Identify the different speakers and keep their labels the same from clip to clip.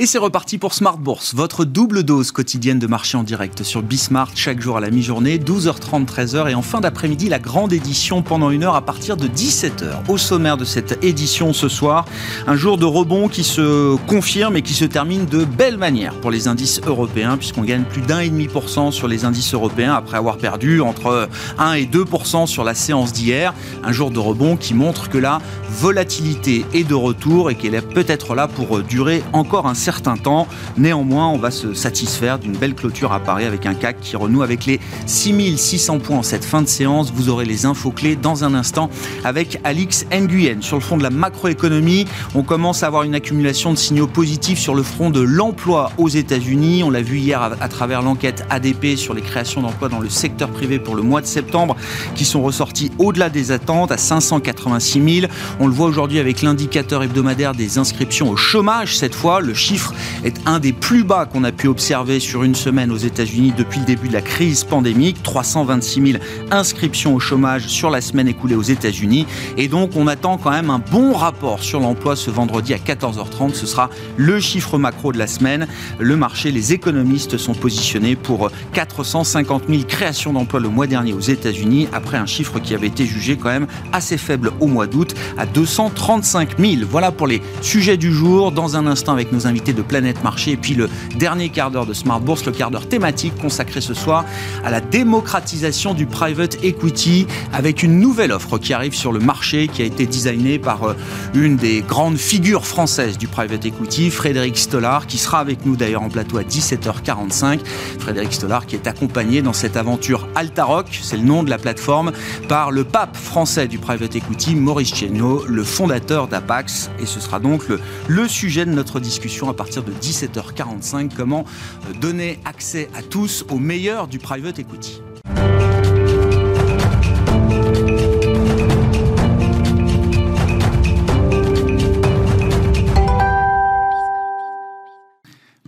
Speaker 1: Et c'est reparti pour Smart Bourse, votre double dose quotidienne de marché en direct sur Bismart chaque jour à la mi-journée, 12h30, 13h et en fin d'après-midi la grande édition pendant une heure à partir de 17h. Au sommaire de cette édition ce soir, un jour de rebond qui se confirme et qui se termine de belle manière pour les indices européens puisqu'on gagne plus d'un et demi pour cent sur les indices européens après avoir perdu entre 1 et 2% sur la séance d'hier. Un jour de rebond qui montre que la volatilité est de retour et qu'elle est peut-être là pour durer encore un certain temps. Néanmoins, on va se satisfaire d'une belle clôture à Paris avec un CAC qui renoue avec les 6600 points en cette fin de séance. Vous aurez les infos clés dans un instant avec Alix Nguyen. Sur le front de la macroéconomie, on commence à avoir une accumulation de signaux positifs sur le front de l'emploi aux États-Unis. On l'a vu hier à, travers l'enquête ADP sur les créations d'emplois dans le secteur privé pour le mois de septembre qui sont ressortis au-delà des attentes à 586 000. On le voit aujourd'hui avec l'indicateur hebdomadaire des inscriptions au chômage cette fois. Le chiffre est un des plus bas qu'on a pu observer sur une semaine aux États-Unis depuis le début de la crise pandémique. 326 000 inscriptions au chômage sur la semaine écoulée aux États-Unis. Et donc, on attend quand même un bon rapport sur l'emploi ce vendredi à 14h30. Ce sera le chiffre macro de la semaine. Le marché, les économistes sont positionnés pour 450 000 créations d'emplois le mois dernier aux États-Unis, après un chiffre qui avait été jugé quand même assez faible au mois d'août, à 235 000. Voilà pour les sujets du jour. Dans un instant, avec nos invités de Planète Marché. Et puis le dernier quart d'heure de Smart Bourse, le quart d'heure thématique consacré ce soir à la démocratisation du private equity avec une nouvelle offre qui arrive sur le marché, qui a été designée par euh, une des grandes figures françaises du private equity, Frédéric Stollard, qui sera avec nous d'ailleurs en plateau à 17h45. Frédéric Stollard qui est accompagné dans cette aventure Altaroc, c'est le nom de la plateforme, par le pape français du private equity, Maurice Chéniaud, le fondateur d'Apax. Et ce sera donc le, le sujet de notre discussion partir de 17h45. Comment euh, donner accès à tous au meilleur du private equity?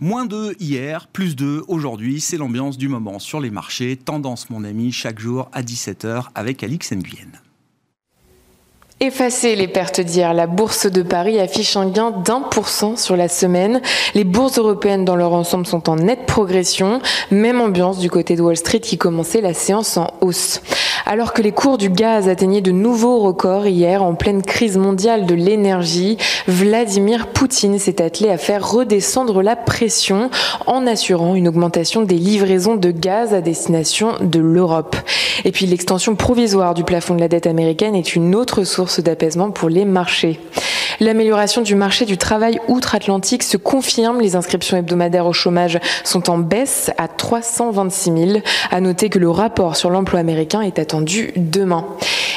Speaker 1: Moins 2 hier, plus 2 aujourd'hui, c'est l'ambiance du moment sur les marchés. Tendance, mon ami, chaque jour à 17h avec Alix Nguyen.
Speaker 2: Effacer les pertes d'hier, la bourse de Paris affiche un gain d'un pour cent sur la semaine. Les bourses européennes dans leur ensemble sont en nette progression. Même ambiance du côté de Wall Street qui commençait la séance en hausse. Alors que les cours du gaz atteignaient de nouveaux records hier en pleine crise mondiale de l'énergie, Vladimir Poutine s'est attelé à faire redescendre la pression en assurant une augmentation des livraisons de gaz à destination de l'Europe. Et puis l'extension provisoire du plafond de la dette américaine est une autre source d'apaisement pour les marchés. L'amélioration du marché du travail outre-Atlantique se confirme. Les inscriptions hebdomadaires au chômage sont en baisse à 326 000. À noter que le rapport sur l'emploi américain est attendu demain.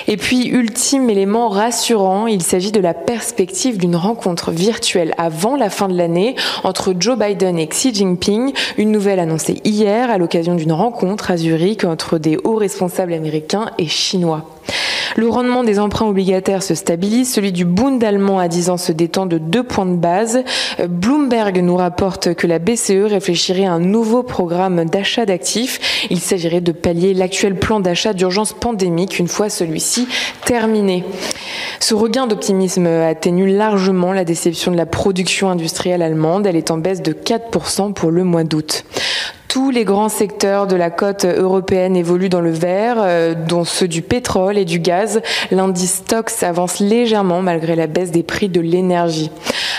Speaker 2: Et puis, ultime élément rassurant, il s'agit de la perspective d'une rencontre virtuelle avant la fin de l'année entre Joe Biden et Xi Jinping. Une nouvelle annoncée hier à l'occasion d'une rencontre à Zurich entre des hauts responsables américains et chinois. Le rendement des emprunts obligataires se stabilise, celui du Bund allemand à 10 ans se détend de 2 points de base. Bloomberg nous rapporte que la BCE réfléchirait à un nouveau programme d'achat d'actifs. Il s'agirait de pallier l'actuel plan d'achat d'urgence pandémique une fois celui-ci terminé. Ce regain d'optimisme atténue largement la déception de la production industrielle allemande. Elle est en baisse de 4% pour le mois d'août. Tous les grands secteurs de la côte européenne évoluent dans le vert, euh, dont ceux du pétrole et du gaz. L'indice Stox avance légèrement malgré la baisse des prix de l'énergie.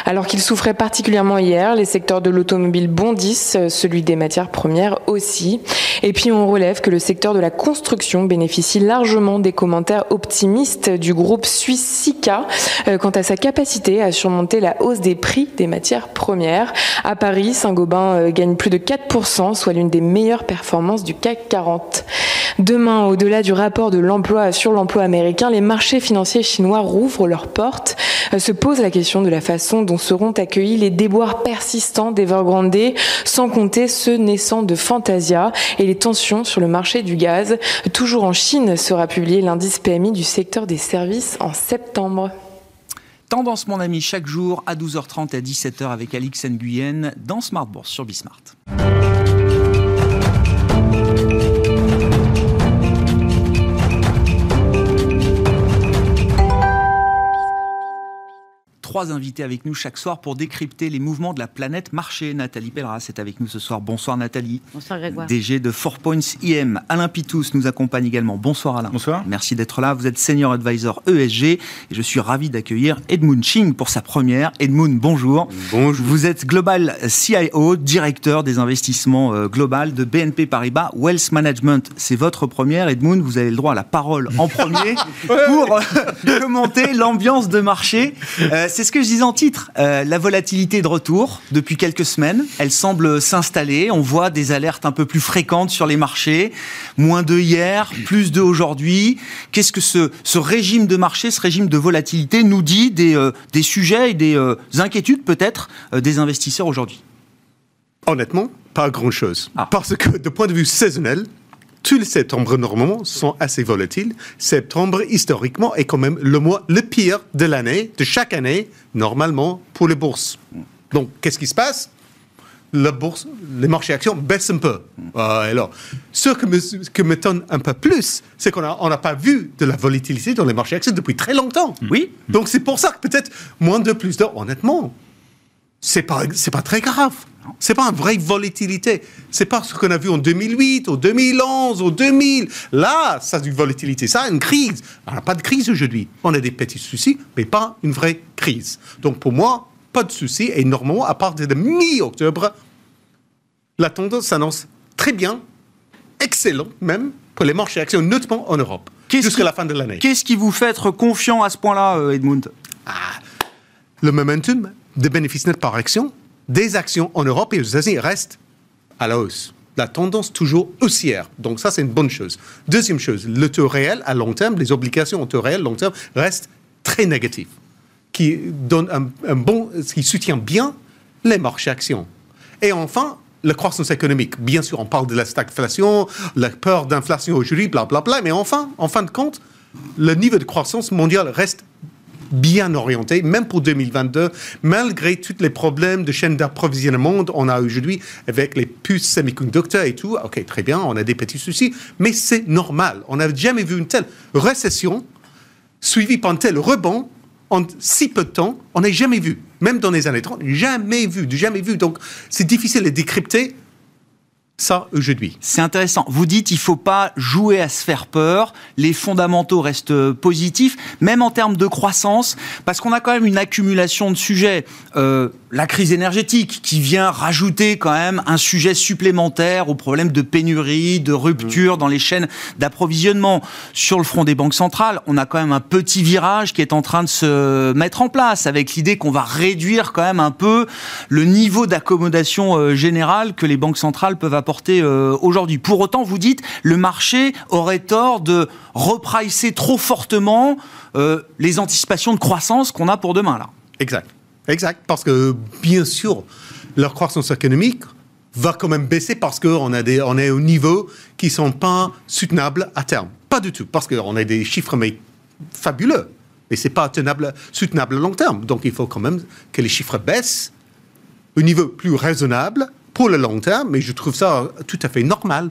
Speaker 2: Alors qu'il souffrait particulièrement hier, les secteurs de l'automobile bondissent, euh, celui des matières premières aussi. Et puis on relève que le secteur de la construction bénéficie largement des commentaires optimistes du groupe suisse Sika euh, quant à sa capacité à surmonter la hausse des prix des matières premières. À Paris, Saint-Gobain gagne plus de 4%, soit l'une des meilleures performances du CAC 40. Demain, au-delà du rapport de l'emploi sur l'emploi américain, les marchés financiers chinois rouvrent leurs portes. Euh, se pose la question de la façon dont seront accueillis les déboires persistants d'Evergrande, sans compter ceux naissants de Fantasia et les tensions sur le marché du gaz. Toujours en Chine sera publié l'indice PMI du secteur des services en septembre.
Speaker 1: Tendance, mon ami, chaque jour à 12h30 et à 17h avec Alix Nguyen dans Smart Bourse sur Bismart. Trois invités avec nous chaque soir pour décrypter les mouvements de la planète marché. Nathalie Pelleras est avec nous ce soir. Bonsoir Nathalie.
Speaker 3: Bonsoir Grégoire.
Speaker 1: DG de 4 Points IM. Alain Pitous nous accompagne également. Bonsoir Alain.
Speaker 4: Bonsoir.
Speaker 1: Merci d'être là. Vous êtes senior advisor ESG et je suis ravi d'accueillir Edmund Ching pour sa première. Edmund, bonjour.
Speaker 4: Bonjour.
Speaker 1: Vous êtes Global CIO, directeur des investissements euh, global de BNP Paribas Wealth Management. C'est votre première. Edmund, vous avez le droit à la parole en premier pour euh, commenter l'ambiance de marché. Euh, c'est ce que je disais en titre. Euh, la volatilité de retour depuis quelques semaines. Elle semble s'installer. On voit des alertes un peu plus fréquentes sur les marchés. Moins de hier, plus de aujourd'hui. Qu'est-ce que ce, ce, régime de marché, ce régime de volatilité nous dit des, euh, des sujets et des euh, inquiétudes peut-être des investisseurs aujourd'hui?
Speaker 4: Honnêtement, pas grand-chose. Ah. Parce que de point de vue saisonnel, tous les septembre normalement sont assez volatiles. Septembre, historiquement, est quand même le mois le pire de l'année, de chaque année, normalement, pour les bourses. Donc, qu'est-ce qui se passe? La bourse, les marchés actions baissent un peu. Euh, alors, ce que me, que m'étonne un peu plus, c'est qu'on n'a on pas vu de la volatilité dans les marchés actions depuis très longtemps.
Speaker 1: Oui.
Speaker 4: Donc, c'est pour ça que peut-être moins de plus de. Honnêtement, c'est pas, c'est pas très grave. C'est pas une vraie volatilité. C'est pas ce qu'on a vu en 2008, en 2011, en 2000. Là, ça a une volatilité. Ça a une crise. On n'a pas de crise aujourd'hui. On a des petits soucis, mais pas une vraie crise. Donc pour moi, pas de soucis. Et normalement, à partir de mi-octobre, la tendance s'annonce très bien, excellent même, pour les marchés actions, notamment en Europe, jusqu'à la fin de l'année.
Speaker 1: Qu'est-ce qui vous fait être confiant à ce point-là, euh, Edmund?
Speaker 4: Ah, Le momentum de bénéfices nets par action des actions en Europe et aux États-Unis restent à la hausse. La tendance toujours haussière. Donc ça, c'est une bonne chose. Deuxième chose, le taux réel à long terme, les obligations au taux réel long terme restent très négatifs, qui donne un, bon, qui soutient bien les marchés actions. Et enfin, la croissance économique. Bien sûr, on parle de la stagflation, la peur d'inflation aujourd'hui, blablabla, mais enfin, en fin de compte, le niveau de croissance mondiale reste bien orienté, même pour 2022, malgré tous les problèmes de chaîne d'approvisionnement qu'on a aujourd'hui avec les puces semi-conducteurs et tout. Ok, très bien, on a des petits soucis, mais c'est normal. On n'a jamais vu une telle récession suivie par un tel rebond en si peu de temps. On n'a jamais vu, même dans les années 30, jamais vu, jamais vu. Donc, c'est difficile à décrypter ça aujourd'hui.
Speaker 1: C'est intéressant. Vous dites il faut pas jouer à se faire peur. Les fondamentaux restent positifs, même en termes de croissance, parce qu'on a quand même une accumulation de sujets. Euh, la crise énergétique qui vient rajouter quand même un sujet supplémentaire au problème de pénurie, de rupture dans les chaînes d'approvisionnement. Sur le front des banques centrales, on a quand même un petit virage qui est en train de se mettre en place avec l'idée qu'on va réduire quand même un peu le niveau d'accommodation euh, générale que les banques centrales peuvent apporter euh, aujourd'hui. Pour autant, vous dites le marché aurait tort de repricer trop fortement euh, les anticipations de croissance qu'on a pour demain là.
Speaker 4: Exact. Exact, parce que bien sûr, leur croissance économique va quand même baisser parce qu'on des, on est au niveau qui sont pas soutenables à terme. Pas du tout, parce qu'on a des chiffres mais fabuleux, mais c'est pas tenable, soutenable à long terme. Donc il faut quand même que les chiffres baissent au niveau plus raisonnable pour le long terme, mais je trouve ça tout à fait normal.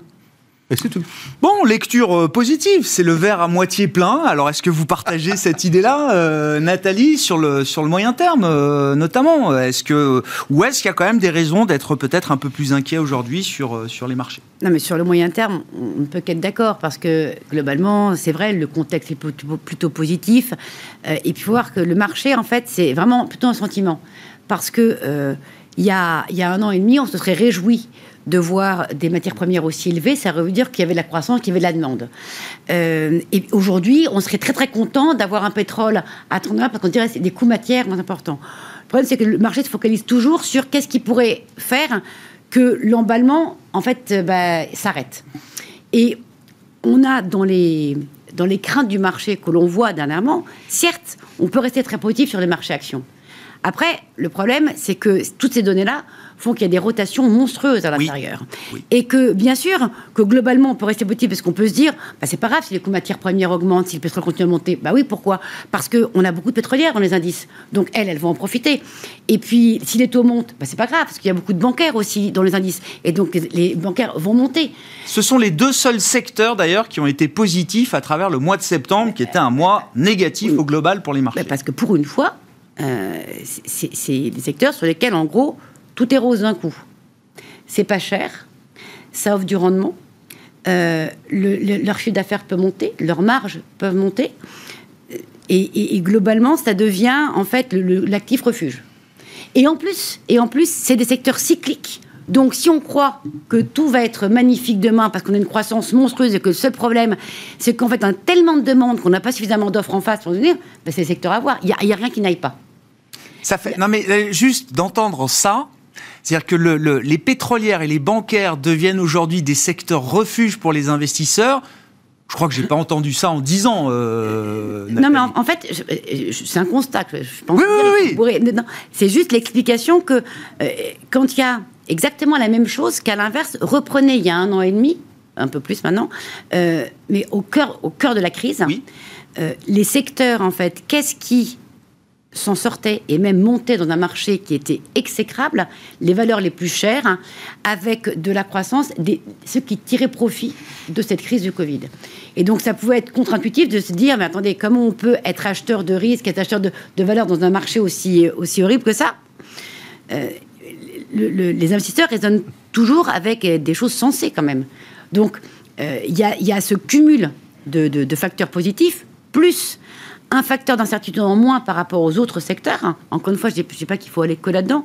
Speaker 4: Et c'est tout.
Speaker 1: Bon, lecture euh, positive, c'est le verre à moitié plein. Alors, est-ce que vous partagez cette idée-là, euh, Nathalie, sur le, sur le moyen terme, euh, notamment? Est-ce que, Ou est-ce qu'il y a quand même des raisons d'être peut-être un peu plus inquiet aujourd'hui sur, sur les marchés?
Speaker 3: Non, mais sur le moyen terme, on ne peut qu'être d'accord, parce que globalement, c'est vrai, le contexte est plutôt, plutôt positif. et puis, il faut voir que le marché, en fait, c'est vraiment plutôt un sentiment. Parce que il y, a, il y a un an et demi, on se serait réjoui de voir des matières premières aussi élevées, ça veut dire qu'il y avait de la croissance, qu'il y avait de la demande. Euh, et aujourd'hui, on serait très très content d'avoir un pétrole à 30 parce qu'on dirait que c'est des coûts matières moins importants. Le problème, c'est que le marché se focalise toujours sur qu'est-ce qui pourrait faire que l'emballement, en fait, euh, bah, s'arrête. Et on a dans les, dans les craintes du marché que l'on voit dernièrement, certes, on peut rester très positif sur les marchés actions. Après, le problème, c'est que toutes ces données-là font qu'il y a des rotations monstrueuses à l'intérieur. Et que, bien sûr, que globalement, on peut rester petit parce qu'on peut se dire, bah, c'est pas grave si les coûts matières premières augmentent, si le pétrole continue à monter. Bah oui, pourquoi? Parce qu'on a beaucoup de pétrolières dans les indices. Donc, elles, elles vont en profiter. Et puis, si les taux montent, bah, c'est pas grave, parce qu'il y a beaucoup de bancaires aussi dans les indices. Et donc, les bancaires vont monter.
Speaker 1: Ce sont les deux seuls secteurs, d'ailleurs, qui ont été positifs à travers le mois de septembre, qui était un mois négatif au global pour les marchés.
Speaker 3: parce que pour une fois, euh, c'est des secteurs sur lesquels, en gros, tout est rose d'un coup. C'est pas cher, ça offre du rendement, euh, leur chiffre d'affaires peut monter, leurs marges peuvent monter, et, globalement, ça devient en fait l'actif refuge. Et en plus, et en plus, c'est des secteurs cycliques. Donc, si on croit que tout va être magnifique demain parce qu'on a une croissance monstrueuse et que le seul problème, c'est qu'en fait, on a tellement de demandes qu'on n'a pas suffisamment d'offres en face pour venir, ben c'est le secteur à voir. Il n'y a, a, rien qui n'aille pas.
Speaker 1: Ça fait. Non, mais euh, juste d'entendre ça, c'est-à-dire que les pétrolières et les bancaires deviennent aujourd'hui des secteurs refuges pour les investisseurs. Je crois que j'ai pas entendu ça en 10 ans. Euh,
Speaker 3: non, mais en, fait, c'est un constat. Je pense
Speaker 1: oui, oui,
Speaker 3: oui. C'est juste l'explication que euh, quand il y a exactement la même chose qu'à l'inverse, reprenez il y a un an et demi, un peu plus maintenant, euh, mais au cœur, au cœur de la crise, les secteurs, en fait, qu'est-ce qui s'en sortaient et même montaient dans un marché qui était exécrable, les valeurs les plus chères, avec de la croissance, des, ceux qui tiraient profit de cette crise du Covid. Et donc ça pouvait être contre-intuitif de se dire, mais attendez, comment on peut être acheteur de risques, être acheteur de, valeurs dans un marché aussi, aussi horrible que ça? Euh, Les investisseurs raisonnent toujours avec des choses sensées quand même. Donc euh, il y, a, ce cumul de, de facteurs positifs, plus un facteur d'incertitude en moins par rapport aux autres secteurs. Encore une fois, je ne dis pas qu'il faut aller que là-dedans.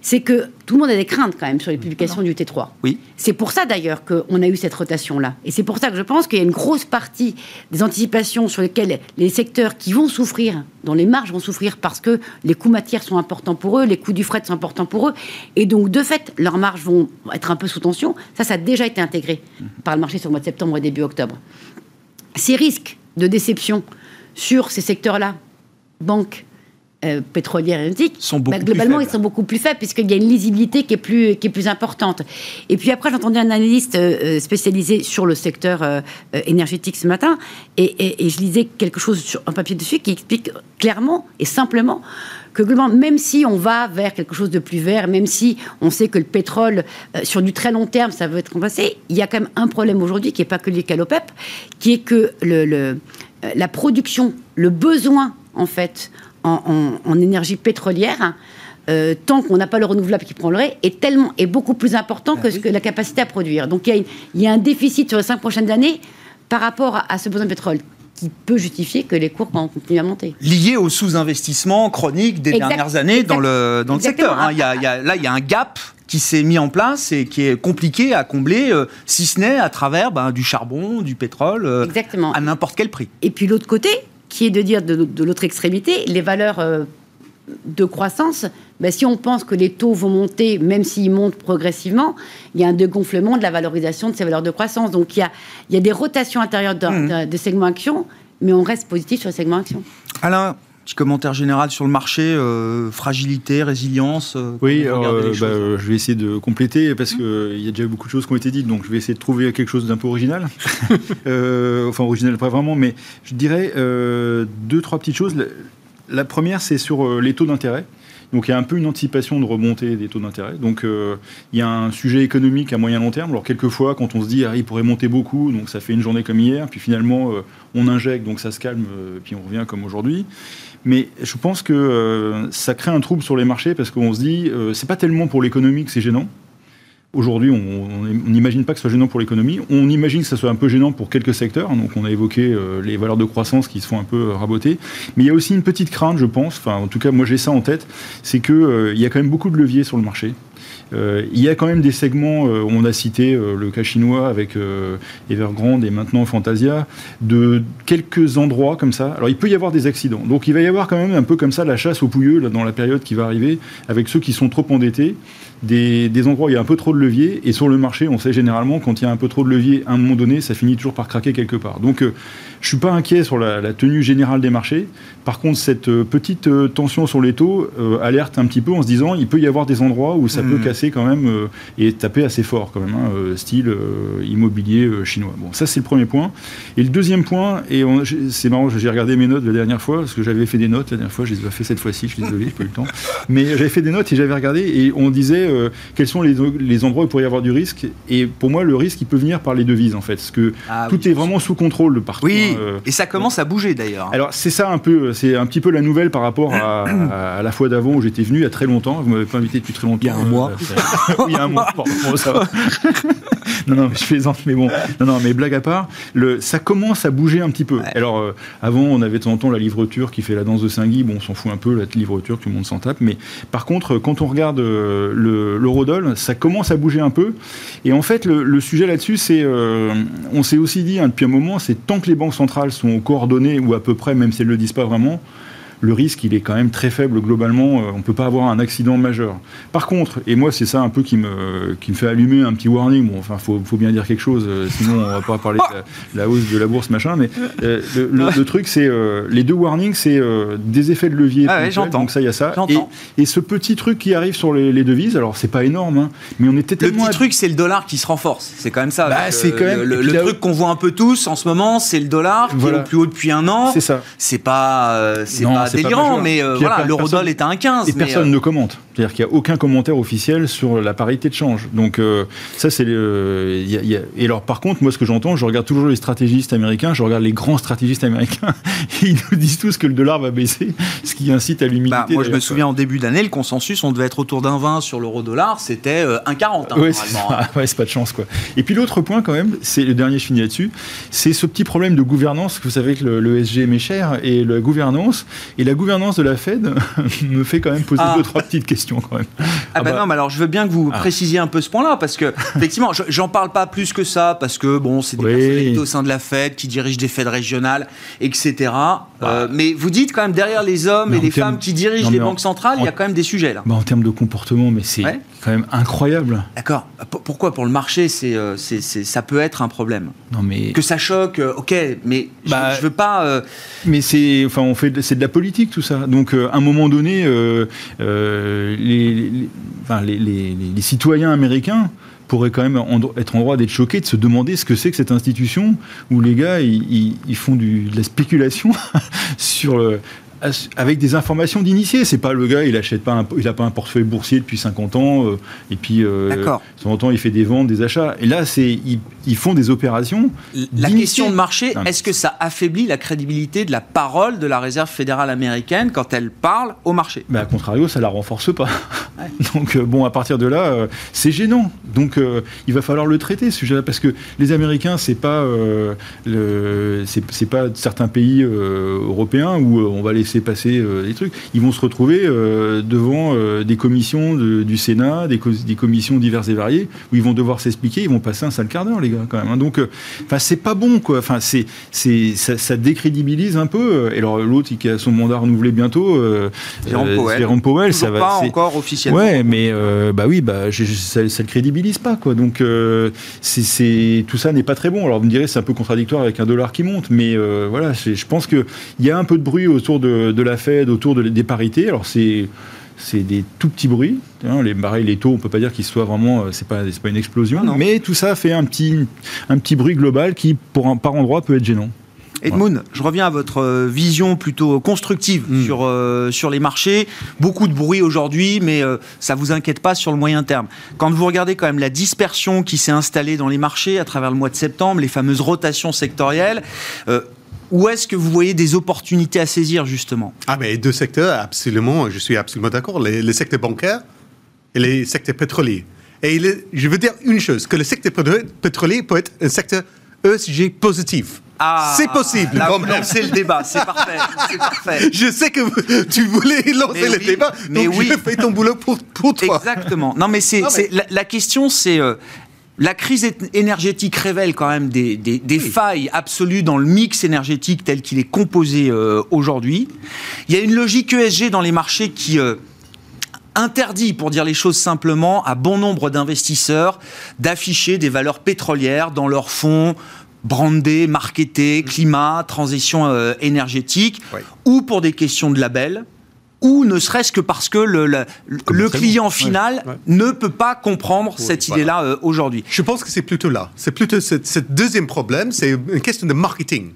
Speaker 3: C'est que tout le monde a des craintes quand même sur les publications du T3.
Speaker 1: Oui.
Speaker 3: C'est pour ça d'ailleurs qu'on a eu cette rotation-là. Et c'est pour ça que je pense qu'il y a une grosse partie des anticipations sur lesquelles les secteurs qui vont souffrir, dont les marges vont souffrir parce que les coûts matières sont importants pour eux, les coûts du fret sont importants pour eux. Et donc, de fait, leurs marges vont être un peu sous tension. Ça, ça a déjà été intégré par le marché sur le mois de septembre et début octobre. Ces risques de déception sur ces secteurs-là, banques, euh, pétrolières et
Speaker 1: sont beaucoup
Speaker 3: bah, globalement,
Speaker 1: ils
Speaker 3: sont beaucoup plus faibles puisqu'il y a une lisibilité qui est plus, qui est plus importante. Et puis après, j'entendais un analyste euh, euh, spécialisé sur le secteur énergétique ce matin et, je lisais quelque chose sur un papier dessus qui explique clairement et simplement que globalement, même si on va vers quelque chose de plus vert, même si on sait que le pétrole, sur du très long terme, ça va être remplacé, il y a quand même un problème aujourd'hui qui n'est pas que lié qu'à l'OPEP, qui est que le euh, la production, le besoin, en fait, en, énergie pétrolière, euh, tant qu'on n'a pas le renouvelable qui prend le relais, est, tellement, est beaucoup plus important que, ce que la capacité à produire. Donc il y, a un déficit sur les cinq prochaines années par rapport à, ce besoin de pétrole qui peut justifier que les cours continuent à monter.
Speaker 1: Lié au sous-investissement chronique des dernières années dans le, dans le secteur. Hein. Il y a, là, il y a un gap qui s'est mis en place et qui est compliqué à combler, euh, si ce n'est à travers ben, du charbon, du pétrole, euh,
Speaker 3: Exactement.
Speaker 1: à n'importe quel prix.
Speaker 3: Et puis l'autre côté, qui est de dire de, l'autre extrémité, les valeurs euh, de croissance, ben, si on pense que les taux vont monter, même s'ils montent progressivement, il y a un dégonflement de la valorisation de ces valeurs de croissance. Donc il y a, il y a des rotations intérieures de, mmh. de, segments actions, mais on reste positif sur les segments actions.
Speaker 1: Alain, Petit commentaire général sur le marché, euh, fragilité, résilience.
Speaker 5: Euh, oui, euh, bah, je vais essayer de compléter parce qu'il il y a déjà beaucoup de choses qui ont été dites, donc je vais essayer de trouver quelque chose d'un peu original. enfin, original pas vraiment, mais je dirais deux, trois petites choses. La première, c'est sur les taux d'intérêt. Donc il y a un peu une anticipation de remontée des taux d'intérêt. Donc euh, il y a un sujet économique à moyen long terme. Alors quelquefois, quand on se dit ah, il pourrait monter beaucoup, donc ça fait une journée comme hier, puis finalement euh, on injecte, donc ça se calme, euh, puis on revient comme aujourd'hui. Mais je pense que ça crée un trouble sur les marchés parce qu'on se dit c'est pas tellement pour l'économie que c'est gênant. Aujourd'hui, on n'imagine pas que ce soit gênant pour l'économie. On imagine que ce soit un peu gênant pour quelques secteurs. Donc, on a évoqué euh, les valeurs de croissance qui se font un peu raboter. Mais il y a aussi une petite crainte, je pense. Enfin, en tout cas, moi, j'ai ça en tête. C'est qu'il euh, y a quand même beaucoup de leviers sur le marché. Euh, il y a quand même des segments, euh, on a cité euh, le cas chinois avec Evergrande et maintenant Fantasia, de quelques endroits comme ça. Alors il peut y avoir des accidents. Donc il va y avoir quand même un peu comme ça la chasse aux pouilleux là, dans la période qui va arriver, avec ceux qui sont trop endettés des, endroits où il y a un peu trop de levier. Et sur le marché, on sait généralement, quand il y a un peu trop de levier, à un moment donné, ça finit toujours par craquer quelque part. Donc, euh, je ne suis pas inquiet sur la, tenue générale des marchés. Par contre, cette euh, petite euh, tension sur les taux alerte un petit peu en se disant il peut y avoir des endroits où ça peut mmh. casser quand même et taper assez fort, quand même, hein, style immobilier chinois. Bon, ça, c'est le premier point. Et le deuxième point, et c'est marrant, j'ai regardé mes notes la dernière fois, parce que j'avais fait des notes la dernière fois, je les ai pas fait cette fois-ci, je suis désolé, n'ai pas eu le temps. Mais j'avais fait des notes et j'avais regardé et on disait euh, quels sont les, endroits où il pourrait y avoir du risque. Et pour moi, le risque, il peut venir par les devises, en fait. Parce que ah tout est vraiment sous contrôle de partout.
Speaker 1: Oui, hein, euh. et ça commence à bouger d'ailleurs.
Speaker 5: Alors, c'est ça un peu, c'est un petit peu la nouvelle par rapport à, la fois d'avant où j'étais venu il y a très longtemps. Vous m'avez pas invité depuis très longtemps. Il y
Speaker 1: a un mois.
Speaker 5: Euh, il y a un mois. ça va. non, non, je plaisante, mais bon. Non, non, mais blague à part, le, ça commence à bouger un petit peu. Alors, avant, on avait de temps en temps la livreture qui fait la danse de Saint-Guy. Bon, on s'en fout un peu, la livreture, tout le monde s'en tape. Mais par contre, quand on regarde le, l'eurodoll, ça commence à bouger un peu. Et en fait, le, sujet là-dessus, c'est, euh, on s'est aussi dit hein, depuis un moment, c'est tant que les banques centrales sont coordonnées, ou à peu près, même si elles ne le disent pas vraiment, le risque, il est quand même très faible globalement. Euh, on ne peut pas avoir un accident majeur. Par contre, et moi, c'est ça un peu qui me, qui me fait allumer un petit warning. Bon, enfin, faut, faut bien dire quelque chose, euh, sinon on va pas parler de la, hausse de la bourse, machin. Mais euh, le, truc, c'est les deux warnings, c'est des effets de levier.
Speaker 1: Ah j'entends.
Speaker 5: Donc ça, il y a ça. Et, et, ce petit truc qui arrive sur les, devises, alors c'est pas énorme, hein, mais on était tellement.
Speaker 1: Le petit truc, c'est le dollar qui se renforce. C'est quand même ça.
Speaker 5: Bah, c'est quand même
Speaker 1: le, truc qu'on voit un peu tous en ce moment, c'est le dollar qui est au plus haut depuis un an.
Speaker 5: C'est ça.
Speaker 1: C'est pas, c'est pas délirant, mais euh, voilà, l'eurodoll est à 1,15.
Speaker 5: Et personne euh, ne commente. C'est-à-dire qu'il n'y a aucun commentaire officiel sur la parité de change. Donc euh, ça, c'est... et alors par contre, moi ce que j'entends, je regarde toujours les stratégistes américains, je regarde les grands stratégistes américains, et ils nous disent tous que le dollar va baisser, ce qui incite à l'humilité. Bah,
Speaker 1: moi je me souviens en début d'année, le consensus, on devait être autour d'un 20 sur l'euro-dollar, c'était 1,40. Hein,
Speaker 5: oui, c'est pas de chance quoi. Et puis l'autre point quand même, c'est le dernier, je finis là-dessus, c'est ce petit problème de gouvernance, que vous savez que le, SG m'est cher, et la gouvernance, et la gouvernance de la Fed me fait quand même poser ah. deux, trois petites questions.
Speaker 1: Ah, ah, bah, non, mais alors je veux bien que vous ah. précisiez un peu ce point-là, parce que effectivement, j'en parle pas plus que ça, parce que bon, c'est des personnalités au sein de la Fed qui dirigent des Fed régionales, etc. Euh, mais vous dites quand même derrière les hommes et les femmes qui dirigent les banques centrales, il y a quand même des sujets là.
Speaker 5: Bah, en termes de comportement, mais c'est quand même incroyable.
Speaker 1: D'accord. Pourquoi pour le marché, euh, c'est, ça peut être un problème?
Speaker 5: Non mais
Speaker 1: que ça choque, euh, ok, mais je, bah, veux pas.
Speaker 5: Mais c'est, enfin, on fait, c'est de la politique tout ça. Donc à un moment donné, les, les, citoyens américains pourraient quand même être en droit d'être choqués, de se demander ce que c'est que cette institution où les gars, ils, font du, de la spéculation sur le, avec des informations d'initiés. C'est pas le gars, il achète pas, il a pas un portefeuille boursier depuis 50 ans, euh, et puis euh, de temps en temps il fait des ventes, des achats. Et là, c'est ils, font des opérations.
Speaker 1: La question de marché, est-ce que ça affaiblit la crédibilité de la parole de la Réserve fédérale américaine quand elle parle au marché?
Speaker 5: Mais à contrario, ça la renforce pas. Donc euh, bon, à partir de là, c'est gênant. Donc il va falloir le traiter ce sujet-là parce que les Américains, c'est pas c'est pas certains pays européens où on va laisser passer euh, des trucs. Ils vont se retrouver euh, devant euh, des commissions du Sénat, des, des, commissions diverses et variées, où ils vont devoir s'expliquer, ils vont passer un sale quart d'heure, les gars, quand même. Hein. Donc, enfin, c'est pas bon, quoi. Enfin, c'est, c'est, ça, décrédibilise un peu. Et alors, l'autre, qui a son mandat renouvelé bientôt,
Speaker 1: Jérôme
Speaker 5: Powell,
Speaker 1: ça va. Pas encore officiellement.
Speaker 5: Ouais, mais bah oui, bah, ça, ça le crédibilise pas, quoi. Donc, c'est, tout ça n'est pas très bon. Alors, vous me direz, c'est un peu contradictoire avec un dollar qui monte, mais voilà, je pense qu'il y a un peu de bruit autour de de, la Fed autour de, des parités. Alors c'est c'est des tout petits bruits. Hein, les, pareil, les taux, on peut pas dire qu'ils soient vraiment, euh, c'est pas, pas une explosion, mais tout ça fait un petit, un petit bruit global qui, pour un, par endroit, peut être gênant.
Speaker 1: Edmund, je reviens à votre euh, vision plutôt constructive hmm. sur, euh, sur les marchés. Beaucoup de bruit aujourd'hui, mais ça ne vous inquiète pas sur le moyen terme. Quand vous regardez quand même la dispersion qui s'est installée dans les marchés à travers le mois de septembre, les fameuses rotations sectorielles, où est-ce que vous voyez des opportunités à saisir, justement?
Speaker 4: Ah, mais deux secteurs, absolument, je suis absolument d'accord. Les, secteurs bancaires et les secteurs pétroliers. Et je veux dire une chose, que le secteur pétrolier peut être un secteur ESG positif.
Speaker 1: Ah,
Speaker 4: c'est possible.
Speaker 1: Là, lancez le débat, c'est parfait, c'est parfait.
Speaker 4: Je sais que tu voulais lancer
Speaker 1: Mais
Speaker 4: le
Speaker 1: oui,
Speaker 4: débat,
Speaker 1: mais
Speaker 4: donc
Speaker 1: oui.
Speaker 4: je fais ton boulot pour, pour toi.
Speaker 1: Exactement. Non, mais c'est
Speaker 4: mais-
Speaker 1: c'est- la, la question, c'est euh, la crise énergétique révèle quand même des, des- des failles absolues dans le mix énergétique tel qu'il est composé euh, aujourd'hui. Il y a une logique ESG dans les marchés qui euh, interdit, pour dire les choses simplement, à bon nombre d'investisseurs d'afficher des valeurs pétrolières dans leurs fonds brandés, marketés, climat, transition euh, énergétique, ou pour des questions de label, ou ne serait-ce que parce que le, le- le
Speaker 4: Commercialement.
Speaker 1: client final
Speaker 4: Ouais.
Speaker 1: ne peut pas comprendre cette
Speaker 4: voilà.
Speaker 1: idée-là euh, aujourd'hui.
Speaker 4: Je pense que c'est plutôt là. C'est plutôt ce, ce deuxième problème, c'est une question de marketing.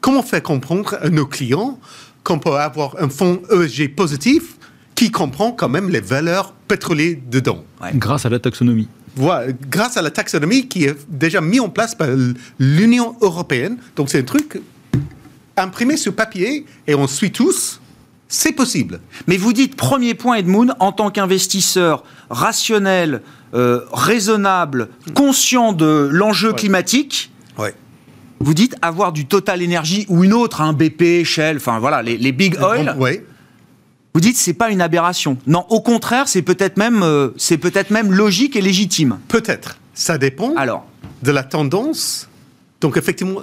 Speaker 4: Comment faire comprendre à nos clients qu'on peut avoir un fonds ESG positif qui comprend quand même les valeurs pétrolières dedans?
Speaker 5: Grâce à la taxonomie.
Speaker 4: Voilà, grâce à la taxonomie qui est déjà mise en place par l'Union européenne. Donc c'est un truc imprimé sur papier et on suit tous. C'est possible.
Speaker 1: Mais vous dites, premier point, Edmund, en tant qu'investisseur rationnel, euh, raisonnable, conscient de l'enjeu climatique,
Speaker 4: Ouais.
Speaker 1: vous dites avoir du Total Energy ou une autre, un BP, Shell, enfin voilà, les, les big oil,
Speaker 4: Ouais.
Speaker 1: vous dites c'est pas une aberration. Non, au contraire, c'est peut-être même, euh, c'est peut-être même logique et légitime.
Speaker 4: Peut-être. Ça dépend.
Speaker 1: Alors,
Speaker 4: de la tendance, donc effectivement,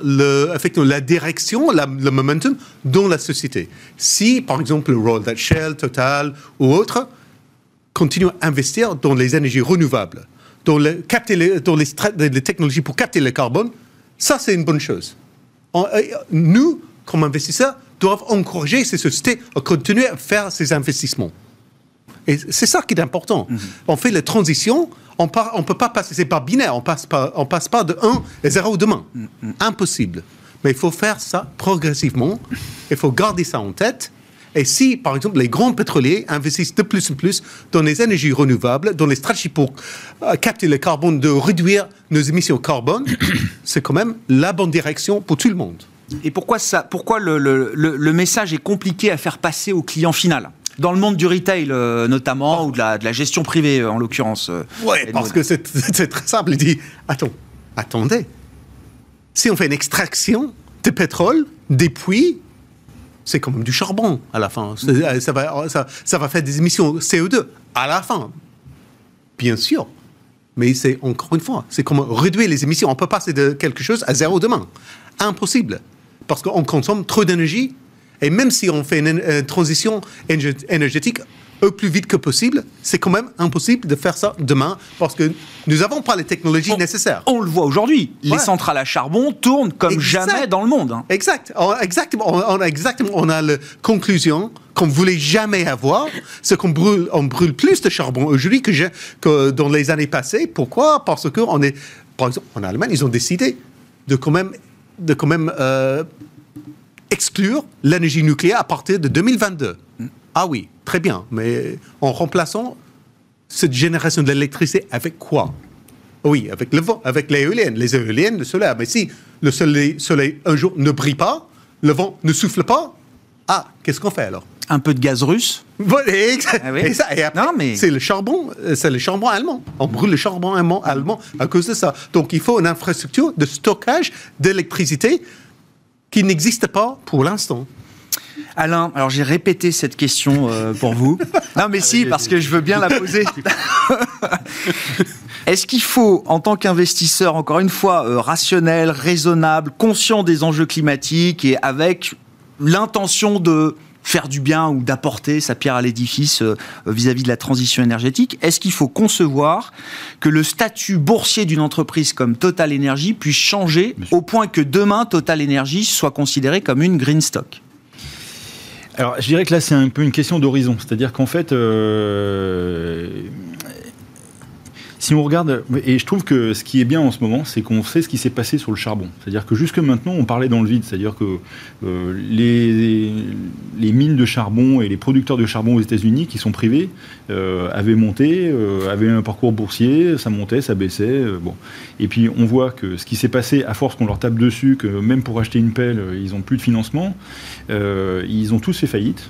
Speaker 4: effectivement la direction, le momentum dans la société. Si, par exemple, le rôle Shell, Total ou autres continuent à investir dans les énergies renouvelables, dans, les, technologies pour capter le carbone, ça, c'est une bonne chose. Euh, nous, comme investisseurs, doivent encourager ces sociétés à continuer à faire ces investissements. Et c'est ça qui est important. On fait la transition, on ne peut pas passer, c'est pas binaire, on passe pas, on passe pas de 1 à 0 demain. Impossible. Mais il faut faire ça progressivement, il faut garder ça en tête. Et si, par exemple, les grands pétroliers investissent de plus en plus dans les énergies renouvelables, dans les stratégies pour euh, capter le carbone, de réduire nos émissions de carbone, c'est quand même la bonne direction pour tout le monde.
Speaker 1: et pourquoi ça, pourquoi le, le- le- le message est compliqué à faire passer au client final? Dans le monde du retail euh, notamment, ou de la, de la gestion privée euh, en l'occurrence. euh,
Speaker 4: Ouais,
Speaker 1: Edmond.
Speaker 4: parce que c'est c'est très simple. Il dit Attends, attendez. Si on fait une extraction de pétrole des puits, c'est quand même du charbon à la fin. C'est- Ça va, ça, ça va faire des émissions CO2 à la fin. Bien sûr. Mais c'est encore une fois, c'est comme réduire les émissions. On peut passer de quelque chose à zéro demain. Impossible. Parce qu'on consomme trop d'énergie. Et même si on fait une, une transition énergé- énergétique au plus vite que possible, c'est quand même impossible de faire ça demain parce que nous n'avons pas les technologies nécessaires.
Speaker 1: On le voit aujourd'hui, les
Speaker 4: Ouais.
Speaker 1: centrales à charbon tournent comme
Speaker 4: Exact.
Speaker 1: jamais dans le monde. hein.
Speaker 4: Exact. On- exactement. On, exactement. On a la conclusion qu'on voulait jamais avoir, c'est qu'on brûle, on brûle plus de charbon aujourd'hui que dans les années passées. Pourquoi? Parce que on est, par exemple, en Allemagne, ils ont décidé de quand même, de quand même euh, exclure l'énergie nucléaire à partir de 2022. Ah oui, très bien. Mais en remplaçant cette génération d'électricité avec quoi? Oui, avec le vent, avec les éoliennes, les éoliennes, le solaire. Mais si le soleil, soleil un jour ne brille pas, le vent ne souffle pas, ah, qu'est-ce qu'on fait alors?
Speaker 1: Un peu de gaz russe.
Speaker 4: Voilà.
Speaker 1: Ah oui.
Speaker 4: et, ça, et après,
Speaker 1: Non, mais-
Speaker 4: c'est le charbon, euh, c'est le charbon allemand. On brûle le charbon allemand, allemand à cause de ça. Donc il faut une infrastructure de stockage d'électricité qui n'existe pas pour l'instant.
Speaker 1: Alain, alors j'ai répété cette question euh, pour vous. Non mais si, parce que je veux bien la poser. Est-ce qu'il faut, en tant qu'investisseur, encore une fois, euh, rationnel, raisonnable, conscient des enjeux climatiques et avec l'intention de faire du bien ou d'apporter sa pierre à l'édifice euh, vis-à-vis de la transition énergétique, est-ce qu'il faut concevoir que le statut boursier d'une entreprise comme Total Energy puisse changer au point que demain Total Energy soit considéré comme une green stock?
Speaker 5: Alors, je dirais que là, c'est un peu une question d'horizon. C'est-à-dire qu'en fait, euh, si on regarde, et je trouve que ce qui est bien en ce moment, c'est qu'on sait ce qui s'est passé sur le charbon. C'est-à-dire que jusque maintenant, on parlait dans le vide. C'est-à-dire que euh, les, mines de charbon et les producteurs de charbon aux États-Unis, qui sont privés, euh, avaient monté, euh, avaient un parcours boursier, ça montait, ça baissait. bon. Et puis, on voit que ce qui s'est passé, à force qu'on leur tape dessus, que même pour acheter une pelle, ils n'ont plus de financement, ils ont tous fait faillite.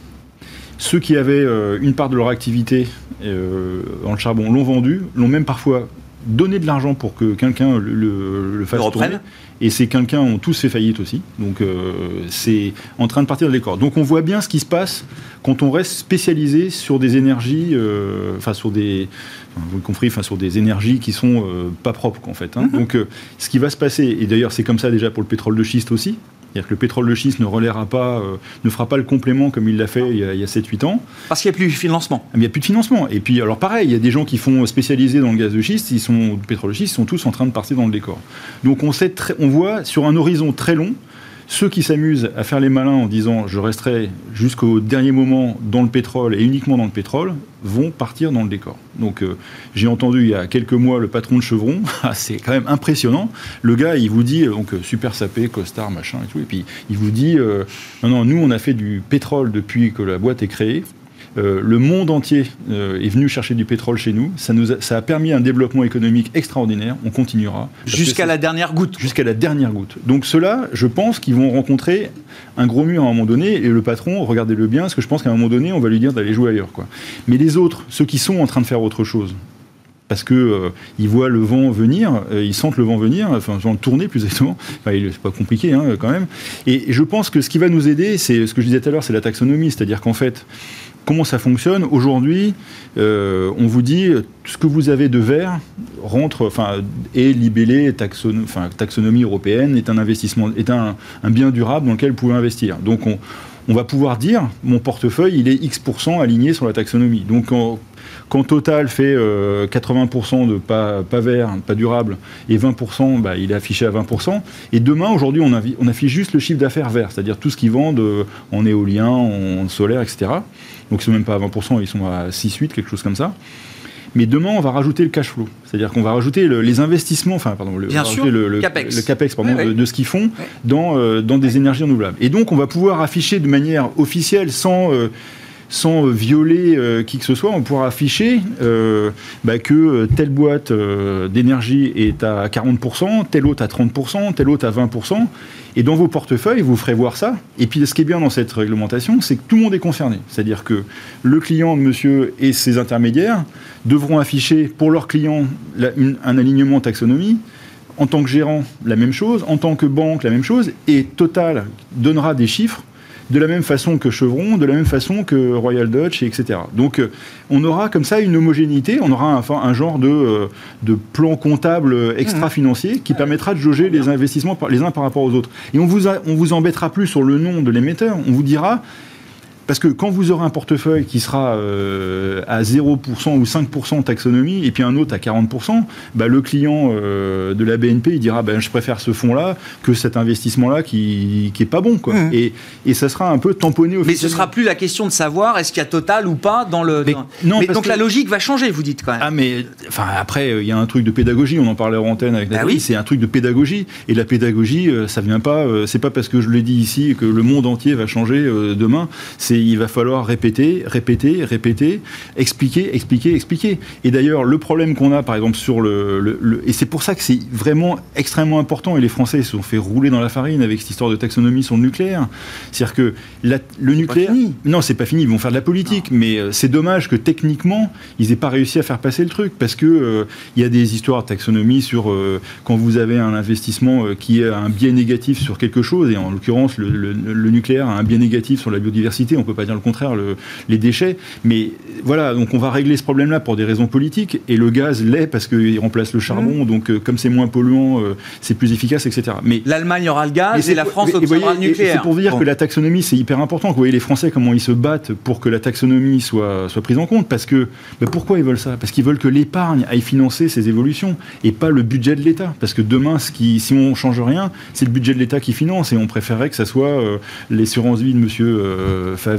Speaker 5: Ceux qui avaient euh, une part de leur activité euh, dans le charbon l'ont vendu, l'ont même parfois donné de l'argent pour que quelqu'un le, le, fasse tourner. Et ces quelqu'un ont tous fait faillite aussi. Donc euh, c'est en train de partir de l'écart. Donc on voit bien ce qui se passe quand on reste spécialisé sur des énergies, euh, enfin sur des, vous compris, enfin sur des énergies qui sont euh, pas propres en fait. Hein. Mm-hmm. Donc ce qui va se passer, et d'ailleurs c'est comme ça déjà pour le pétrole de schiste aussi. C'est-à-dire que le pétrole de schiste ne relèvera pas, ne fera pas le complément comme il l'a fait il y a, a 7-8 ans.
Speaker 1: Parce qu'il n'y a plus de financement.
Speaker 5: Il n'y a plus de financement. Et puis, alors pareil, il y a des gens qui font spécialiser dans le gaz de schiste, ils sont, le pétrole de schiste, ils sont tous en train de partir dans le décor. Donc on, sait on voit sur un horizon très long, ceux qui s'amusent à faire les malins en disant je resterai jusqu'au dernier moment dans le pétrole et uniquement dans le pétrole vont partir dans le décor. Donc euh, j'ai entendu il y a quelques mois le patron de Chevron, ah, c'est quand même impressionnant. Le gars il vous dit donc euh, super sapé, costard machin et tout, et puis il vous dit euh, non non nous on a fait du pétrole depuis que la boîte est créée. Euh, le monde entier euh, est venu chercher du pétrole chez nous. Ça, nous a, ça a permis un développement économique extraordinaire. On continuera.
Speaker 1: Jusqu'à la dernière goutte.
Speaker 5: Jusqu'à la dernière goutte. Donc ceux-là, je pense qu'ils vont rencontrer un gros mur à un moment donné. Et le patron, regardez-le bien, parce que je pense qu'à un moment donné, on va lui dire d'aller jouer ailleurs. Quoi. Mais les autres, ceux qui sont en train de faire autre chose, parce que euh, ils voient le vent venir, ils sentent le vent venir, enfin, vont tourner plus exactement. Enfin, c'est pas compliqué hein, quand même. Et, et, je pense que ce qui va nous aider, c'est ce que je disais tout à l'heure, c'est la taxonomie, c'est-à-dire qu'en fait, Comment ça fonctionne Aujourd'hui, euh, on vous dit ce que vous avez de vert rentre, enfin, est libellé taxonomie européenne, est un investissement, est un, bien durable dans lequel vous pouvez investir. Donc on, va pouvoir dire mon portefeuille il est X% aligné sur la taxonomie. Donc quand Total fait 80% euh, de pas, pas vert, pas durable, et 20%, bah, il est affiché à 20%. Et demain, aujourd'hui, on, on, affiche juste le chiffre d'affaires vert, c'est-à-dire tout ce qu'ils vendent euh, en éolien, en solaire, etc. Donc ils sont même pas à 20%, ils sont à 6-8, quelque chose comme ça. Mais demain, on va rajouter le cash flow. C'est-à-dire qu'on va rajouter les investissements, enfin, pardon, le,
Speaker 1: capex,
Speaker 5: le capex pardon, De, ce qu'ils font dans, euh, dans des énergies renouvelables. Et donc, on va pouvoir afficher de manière officielle, sans, sans violer euh, qui que ce soit, on pourra afficher euh, bah, que telle boîte euh, d'énergie est à 40%, telle autre à 30%, telle autre à 20%. Et dans vos portefeuilles, vous ferez voir ça. Et puis ce qui est bien dans cette réglementation, c'est que tout le monde est concerné. C'est-à-dire que le client, monsieur, et ses intermédiaires devront afficher pour leurs clients un alignement taxonomie en tant que gérant, la même chose, en tant que banque, la même chose, et Total donnera des chiffres de la même façon que Chevron, de la même façon que Royal Dutch, etc. Donc euh, on aura comme ça une homogénéité, on aura un, un genre de, euh, de, plan comptable extra-financier qui permettra de jauger les investissements les uns par rapport aux autres. Et on vous, on vous embêtera plus sur le nom de l'émetteur, on vous dira parce que quand vous aurez un portefeuille qui sera euh, à 0% ou 5% taxonomie, et puis un autre à 40%, bah, le client euh, de la BNP, il dira ben, je préfère ce fonds-là que cet investissement-là qui n'est pas bon. Quoi. Mmh. Et, et, ça sera un peu tamponné
Speaker 1: au Mais ce ne sera plus la question de savoir est-ce qu'il y a Total ou pas dans le. Mais, Non, mais donc la logique va changer, vous dites quand même.
Speaker 5: Ah, mais enfin, après, il y a un truc de pédagogie, on en parlait en antenne avec bah Nathalie, c'est un truc de pédagogie. Et la pédagogie, euh, ça vient pas, c'est pas parce que je l'ai dit ici que le monde entier va changer demain. C'est il va falloir répéter, répéter, répéter, expliquer, expliquer, expliquer. Et d'ailleurs, le problème qu'on a, par exemple, sur le... et c'est pour ça que c'est vraiment extrêmement important, et les Français se sont fait rouler dans la farine avec cette histoire de taxonomie sur le nucléaire. C'est-à-dire que le nucléaire... Non, c'est pas fini, ils vont faire de la politique, mais euh, c'est dommage que techniquement, ils n'aient pas réussi à faire passer le truc, parce que euh, il y a des histoires de taxonomie sur euh, quand vous avez un investissement qui a un biais négatif sur quelque chose, et en l'occurrence, le, le, nucléaire a un biais négatif sur la biodiversité, on peut pas dire le contraire, les déchets. Mais voilà, donc on va régler ce problème-là pour des raisons politiques. Et le gaz l'est parce qu'il remplace le charbon. Mmh. Donc euh, comme c'est moins polluant, euh, c'est plus efficace, etc.
Speaker 1: Mais l'Allemagne aura le gaz et, la France aura le nucléaire.
Speaker 5: C'est pour vous dire que la taxonomie, c'est hyper important. Vous voyez les Français comment ils se battent pour que la taxonomie soit, soit prise en compte. Parce que bah, pourquoi ils veulent ça? Parce qu'ils veulent que l'épargne aille financer ces évolutions et pas le budget de l'État. Parce que demain, ce qui, si on change rien, c'est le budget de l'État qui finance. Et on préférerait que ça soit euh, l'assurance vie de Monsieur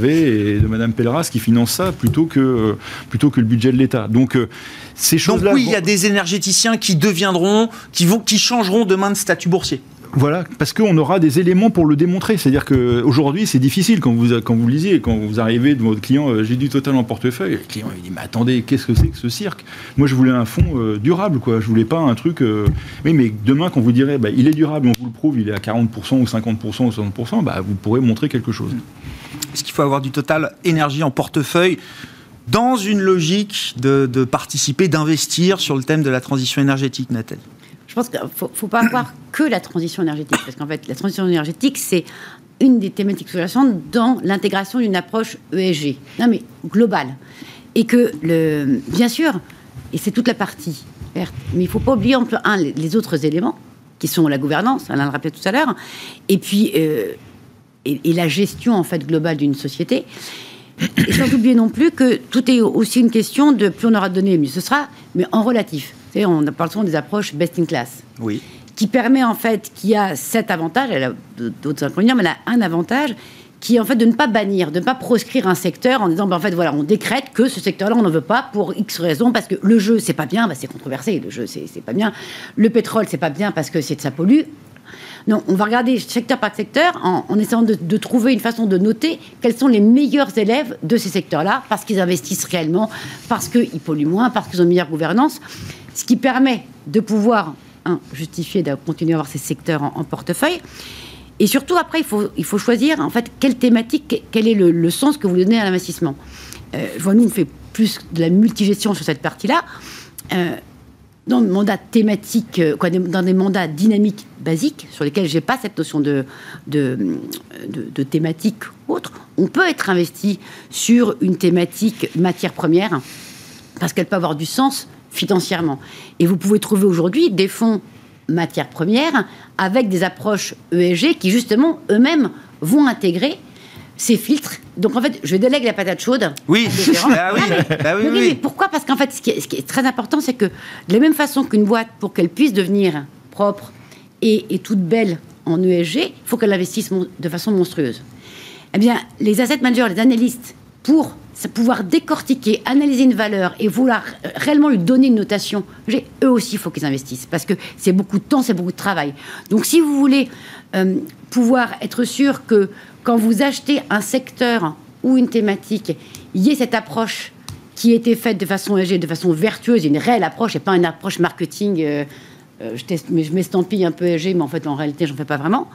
Speaker 5: Et de Madame Pelleras qui finance ça plutôt que, euh, plutôt que le budget de l'État. Donc euh, ces choses-là.
Speaker 1: Donc oui, il y a des énergéticiens qui deviendront, qui vont, qui changeront demain de statut boursier.
Speaker 5: Voilà, parce qu'on aura des éléments pour le démontrer. C'est-à-dire qu'aujourd'hui, c'est difficile quand vous, quand vous lisez, quand vous arrivez de votre client, euh, j'ai du total en portefeuille. Le client, il dit, mais attendez, qu'est-ce que c'est que ce cirque? Moi, je voulais un fonds durable, quoi. Je voulais pas un truc. Oui, mais demain, quand vous direz, bah, il est durable, on vous le prouve, il est à 40% ou 50% ou 60%, bah, vous pourrez montrer quelque chose.
Speaker 1: Est-ce qu'il faut avoir du total énergie en portefeuille dans une logique de, participer, d'investir sur le thème de la transition énergétique, Nathalie
Speaker 3: Je pense qu'il ne faut, pas avoir que la transition énergétique, parce qu'en fait, la transition énergétique, c'est une des thématiques sous-jacentes dans l'intégration d'une approche ESG, non mais globale. Et que, le, bien sûr, et c'est toute la partie mais il ne faut pas oublier, un, les autres éléments, qui sont la gouvernance, Alain le rappelait tout à l'heure, et puis euh, et, et, la gestion en fait globale d'une société. Et sans oublier non plus que tout est aussi une question de plus on aura donné, mieux ce sera, mais en relatif. Vous savez, on parle souvent des approches best in class.
Speaker 1: Oui.
Speaker 3: Qui permet en fait, qui a cet avantage, elle a d'autres inconvénients, mais elle a un avantage qui est en fait de ne pas bannir, de ne pas proscrire un secteur en disant ben, en fait voilà on décrète que ce secteur-là on n'en veut pas pour X raisons parce que le jeu c'est pas bien, ben, c'est controversé, le jeu c'est pas bien, le pétrole c'est pas bien parce que c'est ça pollue. Non, on va regarder secteur par secteur en, essayant de, trouver une façon de noter quels sont les meilleurs élèves de ces secteurs-là parce qu'ils investissent réellement, parce qu'ils polluent moins, parce qu'ils ont une meilleure gouvernance, ce qui permet de pouvoir justifier de continuer à avoir ces secteurs en, portefeuille. Et surtout, après, il faut, il faut choisir, en fait, quelle thématique, quel est le, le sens que vous donnez à l'investissement. Euh, nous, on fait plus de la multigestion sur cette partie-là. Euh, dans des mandats thématiques, quoi, dans des mandats dynamiques basiques, sur lesquels je n'ai pas cette notion de, de, de, thématique autre, on peut être investi sur une thématique matière première, parce qu'elle peut avoir du sens financièrement. Et vous pouvez trouver aujourd'hui des fonds matières premières avec des approches ESG qui justement eux-mêmes vont intégrer ces filtres. Donc en fait, je délègue la patate chaude.
Speaker 1: Oui, bah oui.
Speaker 3: mais,
Speaker 1: bah oui,
Speaker 3: mais,
Speaker 1: oui.
Speaker 3: mais pourquoi? Parce qu'en fait, ce qui, est, ce qui, est, très important, c'est que de la même façon qu'une boîte, pour qu'elle puisse devenir propre et, et toute belle en ESG, il faut qu'elle investisse de façon monstrueuse. Eh bien, les asset managers, les analystes, pour pouvoir décortiquer, analyser une valeur et vouloir réellement lui donner une notation, eux aussi, il faut qu'ils investissent parce que c'est beaucoup de temps, c'est beaucoup de travail. Donc, si vous voulez euh, pouvoir être sûr que quand vous achetez un secteur ou une thématique, il y ait cette approche qui été faite de façon de façon vertueuse, une réelle approche et pas une approche marketing. Euh, euh, je, je m'estampille un peu ESG, mais en fait, en réalité, j'en fais pas vraiment.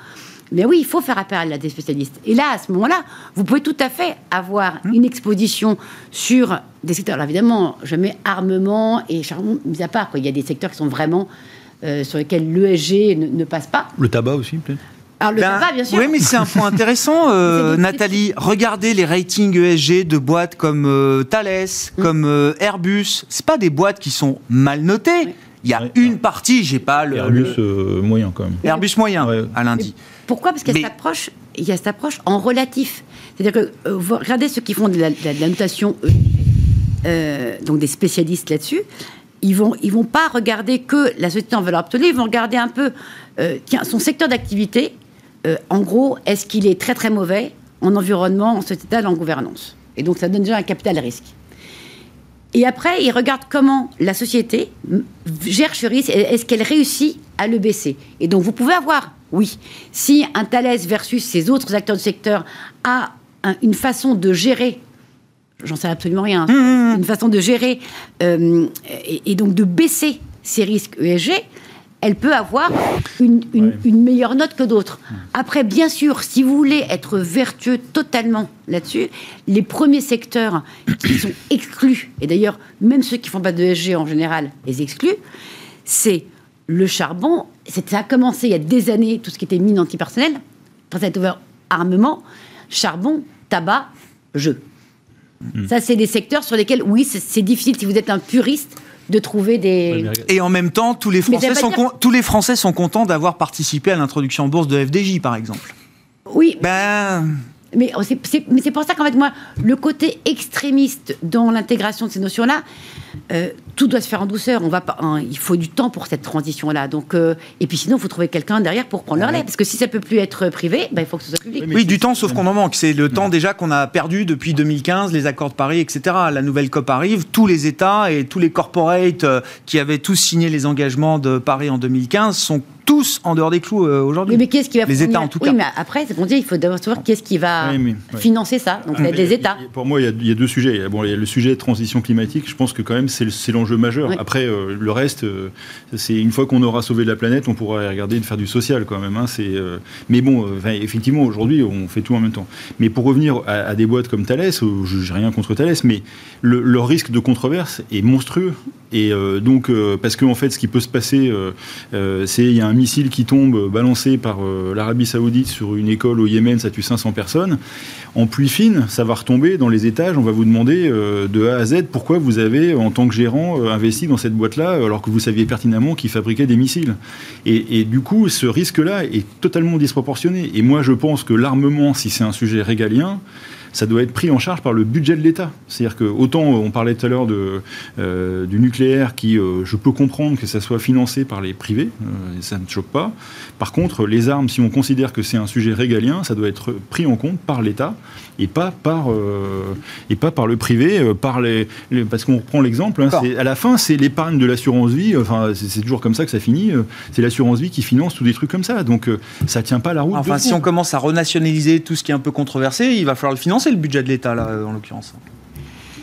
Speaker 3: Mais oui, il faut faire appel à des spécialistes. Et là, à ce moment-là, vous pouvez tout à fait avoir mmh. une exposition sur des secteurs. Alors évidemment, je mets armement et charbon, mis à part. Quoi. Il y a des secteurs qui sont vraiment euh, sur lesquels l'ESG ne, ne, passe pas.
Speaker 5: Le tabac aussi, peut-être?
Speaker 3: Alors le ben, tabac, bien sûr.
Speaker 1: Oui, mais c'est un point intéressant, euh, Nathalie. Regardez les ratings ESG de boîtes comme euh, Thales, mmh. comme euh, Airbus. C'est pas des boîtes qui sont mal notées. Oui. Il y a oui. une partie, j'ai pas le.
Speaker 5: Airbus
Speaker 1: le...
Speaker 5: moyen quand même.
Speaker 1: Airbus moyen ouais. à lundi.
Speaker 3: Pourquoi? Parce qu'il y a mais... cette approche, il y a cette approche en relatif. C'est-à-dire que euh, vous regardez ceux qui font de la, de la, de la notation, euh, donc des spécialistes là-dessus, ils vont ils vont pas regarder que la société en valeur absolue, ils vont regarder un peu euh, tiens, son secteur d'activité. Euh, en gros, est-ce qu'il est très très mauvais en environnement, en sociétal, en gouvernance? Et donc ça donne déjà un capital risque. Et après, ils regardent comment la société gère ce risque, est-ce qu'elle réussit à le baisser. Et donc vous pouvez avoir oui. Si un Thales versus ses autres acteurs du secteur a un, une façon de gérer, j'en sais absolument rien, mmh. une façon de gérer euh, et, et, donc de baisser ses risques ESG, elle peut avoir une, une, ouais. une meilleure note que d'autres. Après, bien sûr, si vous voulez être vertueux totalement là-dessus, les premiers secteurs qui sont exclus, et d'ailleurs, même ceux qui font pas de ESG en général les excluent, c'est le charbon, ça a commencé il y a des années, tout ce qui était mine antipersonnelle, quand ça a été ouvert armement, charbon, tabac, jeu. Mmh. Ça, c'est des secteurs sur lesquels, oui, c'est difficile si vous êtes un puriste de trouver des...
Speaker 1: Et en même temps, tous les Français, sont, dire... tous les Français sont contents d'avoir participé à l'introduction en bourse de FDJ, par exemple.
Speaker 3: Oui.
Speaker 1: Ben...
Speaker 3: Mais c'est pour ça qu'en fait, moi, le côté extrémiste dans l'intégration de ces notions-là, euh, tout doit se faire en douceur. On va pas, hein, il faut du temps pour cette transition-là. Donc, euh, et puis sinon, il faut trouver quelqu'un derrière pour prendre le relais. Parce que si ça peut plus être privé, ben, il faut que ce soit public.
Speaker 1: Oui, oui du temps, sauf qu'on en manque. C'est le temps déjà qu'on a perdu depuis 2015, les accords de Paris, etc. La nouvelle COP arrive. Tous les États et tous les corporates euh, qui avaient tous signé les engagements de Paris en 2015 sont tous en dehors des clous euh, aujourd'hui.
Speaker 3: mais qu'est-ce qui va
Speaker 1: Les États en tout
Speaker 3: oui,
Speaker 1: cas.
Speaker 3: mais après, c'est qu'on dit, il faut d'abord savoir qu'est-ce qui va
Speaker 5: Oui, mais-
Speaker 3: financer ça. Donc, c'est des États.
Speaker 5: Pour moi, il y, a, il y a deux sujets. Bon, il y a le sujet de transition climatique. Je pense que quand même, c'est le- c'est l'enjeu majeur.
Speaker 3: Oui.
Speaker 5: Après, euh, le reste, euh, c'est une fois qu'on aura sauvé la planète, on pourra regarder de faire du social quand même. hein. C'est, euh, mais bon, euh, effectivement, aujourd'hui, on fait tout en même temps. Mais pour revenir à, à des boîtes comme Thales, n'ai rien contre Thales, mais le, leur risque de controverse est monstrueux. Et euh, donc, euh, parce qu'en fait, ce qui peut se passer, euh, euh, c'est il y a un missile qui tombe euh, balancé par euh, l'Arabie Saoudite sur une école au Yémen, ça tue 500 personnes. En pluie fine, ça va retomber dans les étages. On va vous demander euh, de A à Z pourquoi vous avez, en tant que gérant, investi dans cette boîte-là, alors que vous saviez pertinemment qu'ils fabriquaient des missiles. Et du coup, ce risque-là est totalement disproportionné. Et moi, je pense que l'armement, si c'est un sujet régalien, ça doit être pris en charge par le budget de l'État. C'est-à-dire que autant euh, on parlait tout à l'heure de, euh, du nucléaire qui, euh, je peux comprendre que ça soit financé par les privés, euh, ça ne choque pas. Par contre, les armes, si on considère que c'est un sujet régalien, ça doit être pris en compte par l'État et pas par et pas par le privé, par les, les- parce qu'on reprend l'exemple. hein, à la fin, c'est l'épargne de l'assurance vie. Enfin, c'est toujours comme ça que ça finit. C'est l'assurance vie qui finance tous des trucs comme ça. Donc, ça tient pas la route.
Speaker 1: Enfin, si on commence à renationaliser tout ce qui est un peu controversé, il va falloir le financer, le budget de l'État, là, en l'occurrence.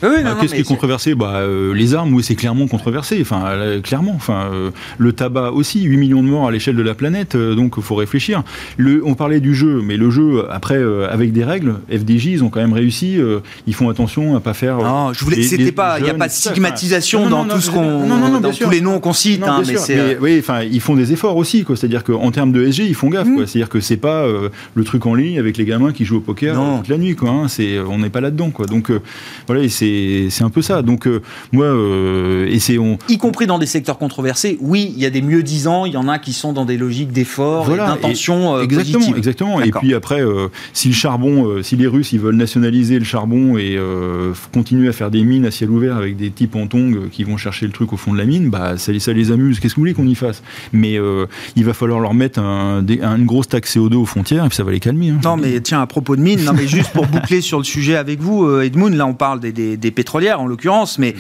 Speaker 1: Oui,
Speaker 5: Bah, Qu'est-ce qui est controversé? Bah, euh, Les armes, oui, c'est clairement controversé. Enfin, euh, clairement. Enfin, euh, le tabac aussi, 8 millions de morts à l'échelle de la planète. euh, donc, il faut réfléchir. Le, on parlait du jeu, mais le jeu, après, euh, avec des règles, FDJ, ils ont quand même réussi. euh, ils font attention à pas faire. euh,
Speaker 1: Non, je voulais. C'était pas. Il n'y a pas de stigmatisation dans
Speaker 5: non,
Speaker 1: tout
Speaker 5: non,
Speaker 1: ce qu'on.
Speaker 5: non, non, non,
Speaker 1: dans tous les noms qu'on cite.
Speaker 5: Non,
Speaker 1: hein,
Speaker 5: bien
Speaker 1: mais
Speaker 5: mais
Speaker 1: euh,
Speaker 5: oui, enfin, ils font des efforts aussi, quoi. C'est-à-dire qu'en termes de SG, ils font gaffe, quoi. C'est-à-dire que c'est pas euh, le truc en ligne avec les gamins qui jouent au poker
Speaker 1: Non.
Speaker 5: toute la nuit, quoi. hein. C'est, on n'est pas là-dedans, quoi. Donc euh, voilà, c'est, c'est un peu ça. Donc euh, moi, euh, et c'est on.
Speaker 1: y compris dans des secteurs controversés, oui, il y a des mieux disants, il y en a qui sont dans des logiques d'effort, et
Speaker 5: Voilà,
Speaker 1: d'intention euh,
Speaker 5: exactement, exactement. Et puis après, euh, si le charbon, euh, si les Russes ils veulent nationaliser le charbon et euh, continuer à faire des mines à ciel ouvert avec des types en tongs qui vont chercher le truc au fond de la mine, bah ça, les- ça les amuse. Qu'est-ce que vous voulez qu'on y fasse? Mais euh, il va falloir leur mettre un, des- un- une grosse taxe CO2 aux frontières et puis ça va les calmer. hein.
Speaker 1: Non, mais tiens, à propos de mines, non, mais juste pour boucler sur le sujet avec vous, Edmund, là on parle des, des- des pétrolières en l'occurrence, mais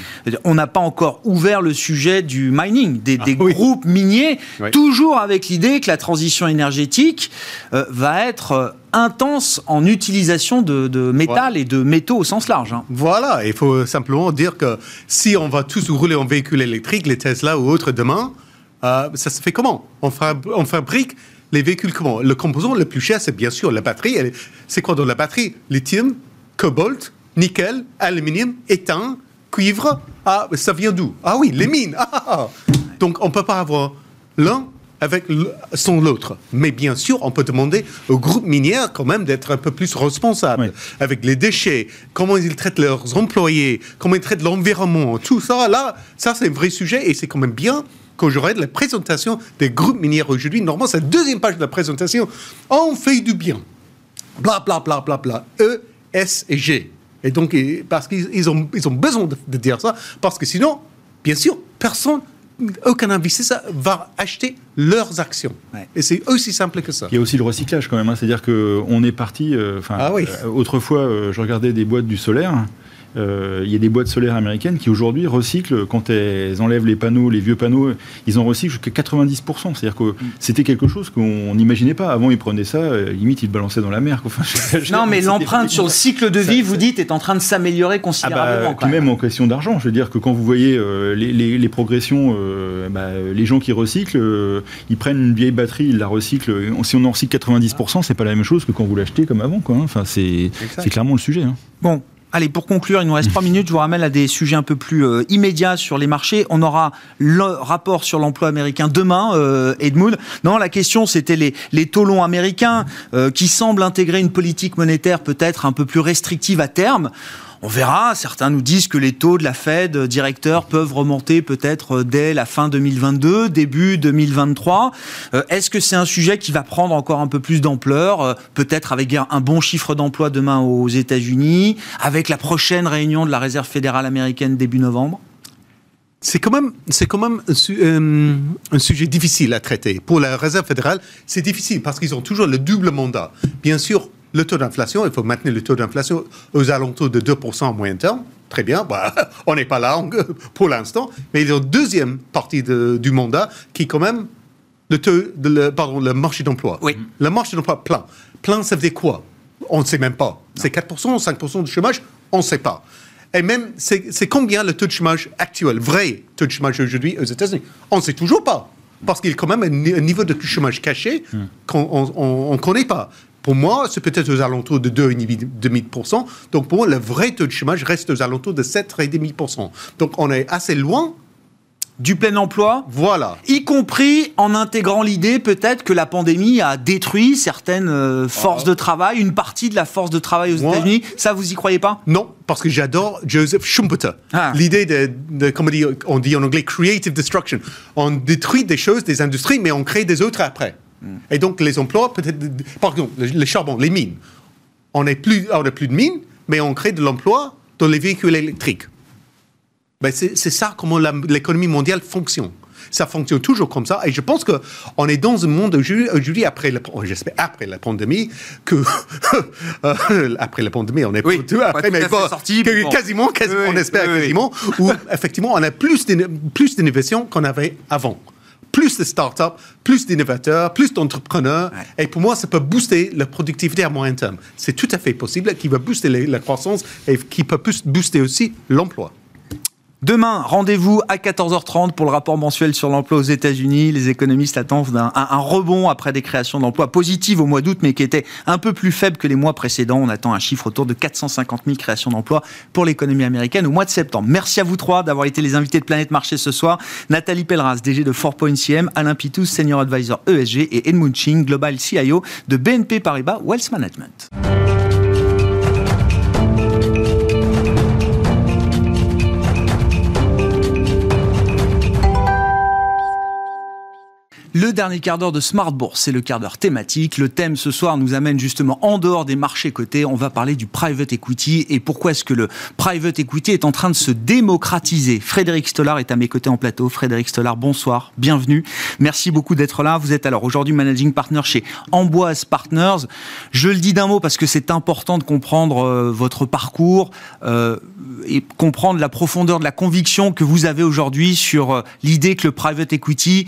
Speaker 1: on n'a pas encore ouvert le sujet du mining, des, des
Speaker 4: oui.
Speaker 1: groupes miniers,
Speaker 4: Oui.
Speaker 1: toujours avec l'idée que la transition énergétique euh, va être euh, intense en utilisation de, de métal et de métaux au sens large. hein.
Speaker 4: Voilà, il faut simplement dire que si on va tous rouler en véhicule électrique, les Tesla ou autres demain, euh, ça se fait comment? On, fab- on fabrique les véhicules comment? Le composant le plus cher, c'est bien sûr la batterie. C'est quoi dans la batterie? Lithium, cobalt, nickel, aluminium, étain, cuivre. Ah, ça vient d'où? Ah oui, les mines. Ah, ah, ah. Donc on ne peut pas avoir l'un avec sans l'autre. Mais bien sûr, on peut demander aux groupes miniers quand même d'être un peu plus responsables
Speaker 5: Oui.
Speaker 4: avec les déchets, comment ils traitent leurs employés, comment ils traitent l'environnement, tout ça, là, ça c'est un vrai sujet et c'est quand même bien que j'aurai de la présentation des groupes miniers aujourd'hui. Normalement, c'est la deuxième page de la présentation. On fait du bien. Bla, bla, bla, bla, bla. E, S et G. Et donc, parce qu'ils ils ont, ils ont besoin de, de dire ça, parce que sinon, bien sûr, personne, aucun investisseur va acheter leurs actions.
Speaker 1: Ouais.
Speaker 4: Et c'est aussi simple que ça.
Speaker 5: Il y a aussi le recyclage quand même, hein. c'est-à-dire qu'on est parti. euh, Enfin,
Speaker 4: Ah oui.
Speaker 5: euh, autrefois, euh, je regardais des boîtes du solaire. Euh, Il y a des boîtes solaires américaines qui aujourd'hui recyclent quand elles enlèvent les panneaux, les vieux panneaux, ils en recyclent jusqu'à 90%. C'est-à-dire que c'était quelque chose qu'on n'imaginait pas. Avant, ils prenaient ça, euh, limite ils le balançaient dans la mer. quoi. Enfin, je- je-
Speaker 1: Non, mais l'empreinte sur le cycle de vie, vous dites, est en train de s'améliorer
Speaker 5: ah bah,
Speaker 1: considérablement. quand même.
Speaker 5: même en question d'argent, je veux dire que quand vous voyez euh, les, les- les progressions, euh, bah, les gens qui recyclent, euh, ils prennent une vieille batterie, ils la recyclent. Si on en recycle 90%, c'est pas la même chose que quand vous l'achetez comme avant. Quoi, hein. Enfin, c'est c'est clairement le sujet. hein.
Speaker 1: Bon. Allez, pour conclure, il nous reste trois minutes. Je vous ramène à des sujets un peu plus euh, immédiats sur les marchés. On aura le rapport sur l'emploi américain demain, euh, Edmund. Non, la question, c'était les, les taux longs américains euh, qui semblent intégrer une politique monétaire peut-être un peu plus restrictive à terme. On verra. Certains nous disent que les taux de la Fed euh, directeur peuvent remonter peut-être euh, dès la fin 2022, début 2023. Euh, Est-ce que c'est un sujet qui va prendre encore un peu plus d'ampleur, peut-être avec un bon chiffre d'emploi demain aux États-Unis, avec la prochaine réunion de la Réserve fédérale américaine début novembre?
Speaker 4: C'est quand même, c'est quand même un, un sujet difficile à traiter. Pour la Réserve fédérale, c'est difficile parce qu'ils ont toujours le double mandat. Bien sûr, le taux d'inflation, il faut maintenir le taux d'inflation aux alentours de 2% en moyen terme. Très bien, bah, on n'est pas là pour l'instant. Mais ils ont une deuxième partie de- du mandat qui est quand même le, taux de le, pardon, le marché d'emploi.
Speaker 1: Oui.
Speaker 4: Le marché d'emploi plein. Plein, ça veut dire quoi? On ne sait même pas. C'est 4%, 5% de chômage? On ne sait pas. Et même, c'est combien le taux de chômage actuel, vrai taux de chômage aujourd'hui aux États-Unis? On ne sait toujours pas. Parce qu'il y a quand même un, niveau de chômage caché qu'on ne connaît pas. Pour moi, c'est peut-être aux alentours de 2,5%. Donc pour moi, le vrai taux de chômage reste aux alentours de 7,5%. Donc on est assez loin
Speaker 1: du plein emploi.
Speaker 4: Voilà.
Speaker 1: Y compris en intégrant l'idée peut-être que la pandémie a détruit certaines euh, forces de travail, une partie de la force de travail aux États-Unis. Ça, vous y croyez pas?
Speaker 4: Non, parce que j'adore Joseph Schumpeter. Ah. L'idée de, de, comme on dit, en anglais, creative destruction. On détruit des choses, des industries, mais on crée des autres après. Et donc les emplois, peut-être, par exemple, le, charbon, les mines. On n'a plus, plus de mines, mais on crée de l'emploi dans les véhicules électriques. Ben c'est ça comment l'économie mondiale fonctionne. Ça fonctionne toujours comme ça. Et je pense qu'on est dans un monde aujourd'hui, après, la, j'espère après la pandémie, que euh, après la pandémie, on est
Speaker 1: oui, tout, après, mais sorti,
Speaker 4: quasiment, quasiment on espère quasiment, où effectivement on a plus d'innovation qu'on avait avant plus de start-up, plus d'innovateurs, plus d'entrepreneurs. Et pour moi, ça peut booster la productivité à moyen terme. C'est tout à fait possible, qui va booster la croissance et qui peut booster aussi l'emploi.
Speaker 1: Demain, rendez-vous à 14h30 pour le rapport mensuel sur l'emploi aux États-Unis. Les économistes attendent un, rebond après des créations d'emplois positives au mois d'août, mais qui étaient un peu plus faibles que les mois précédents. On attend un chiffre autour de 450 000 créations d'emplois pour l'économie américaine au mois de septembre. Merci à vous trois d'avoir été les invités de Planète Marché ce soir. Nathalie Pelleras, DG de 4.CM, Alain Pitous, Senior Advisor ESG et Edmund Ching, Global CIO de BNP Paribas Wealth Management. Le dernier quart d'heure de Smart Bourse, c'est le quart d'heure thématique. Le thème ce soir nous amène justement en dehors des marchés cotés. On va parler du private equity et pourquoi est-ce que le private equity est en train de se démocratiser. Frédéric Stollard est à mes côtés en plateau. Frédéric Stollard, bonsoir, bienvenue. Merci beaucoup d'être là. Vous êtes alors aujourd'hui managing partner chez Amboise Partners. Je le dis d'un mot parce que c'est important de comprendre euh, votre parcours euh, et comprendre la profondeur de la conviction que vous avez aujourd'hui sur euh, l'idée que le private equity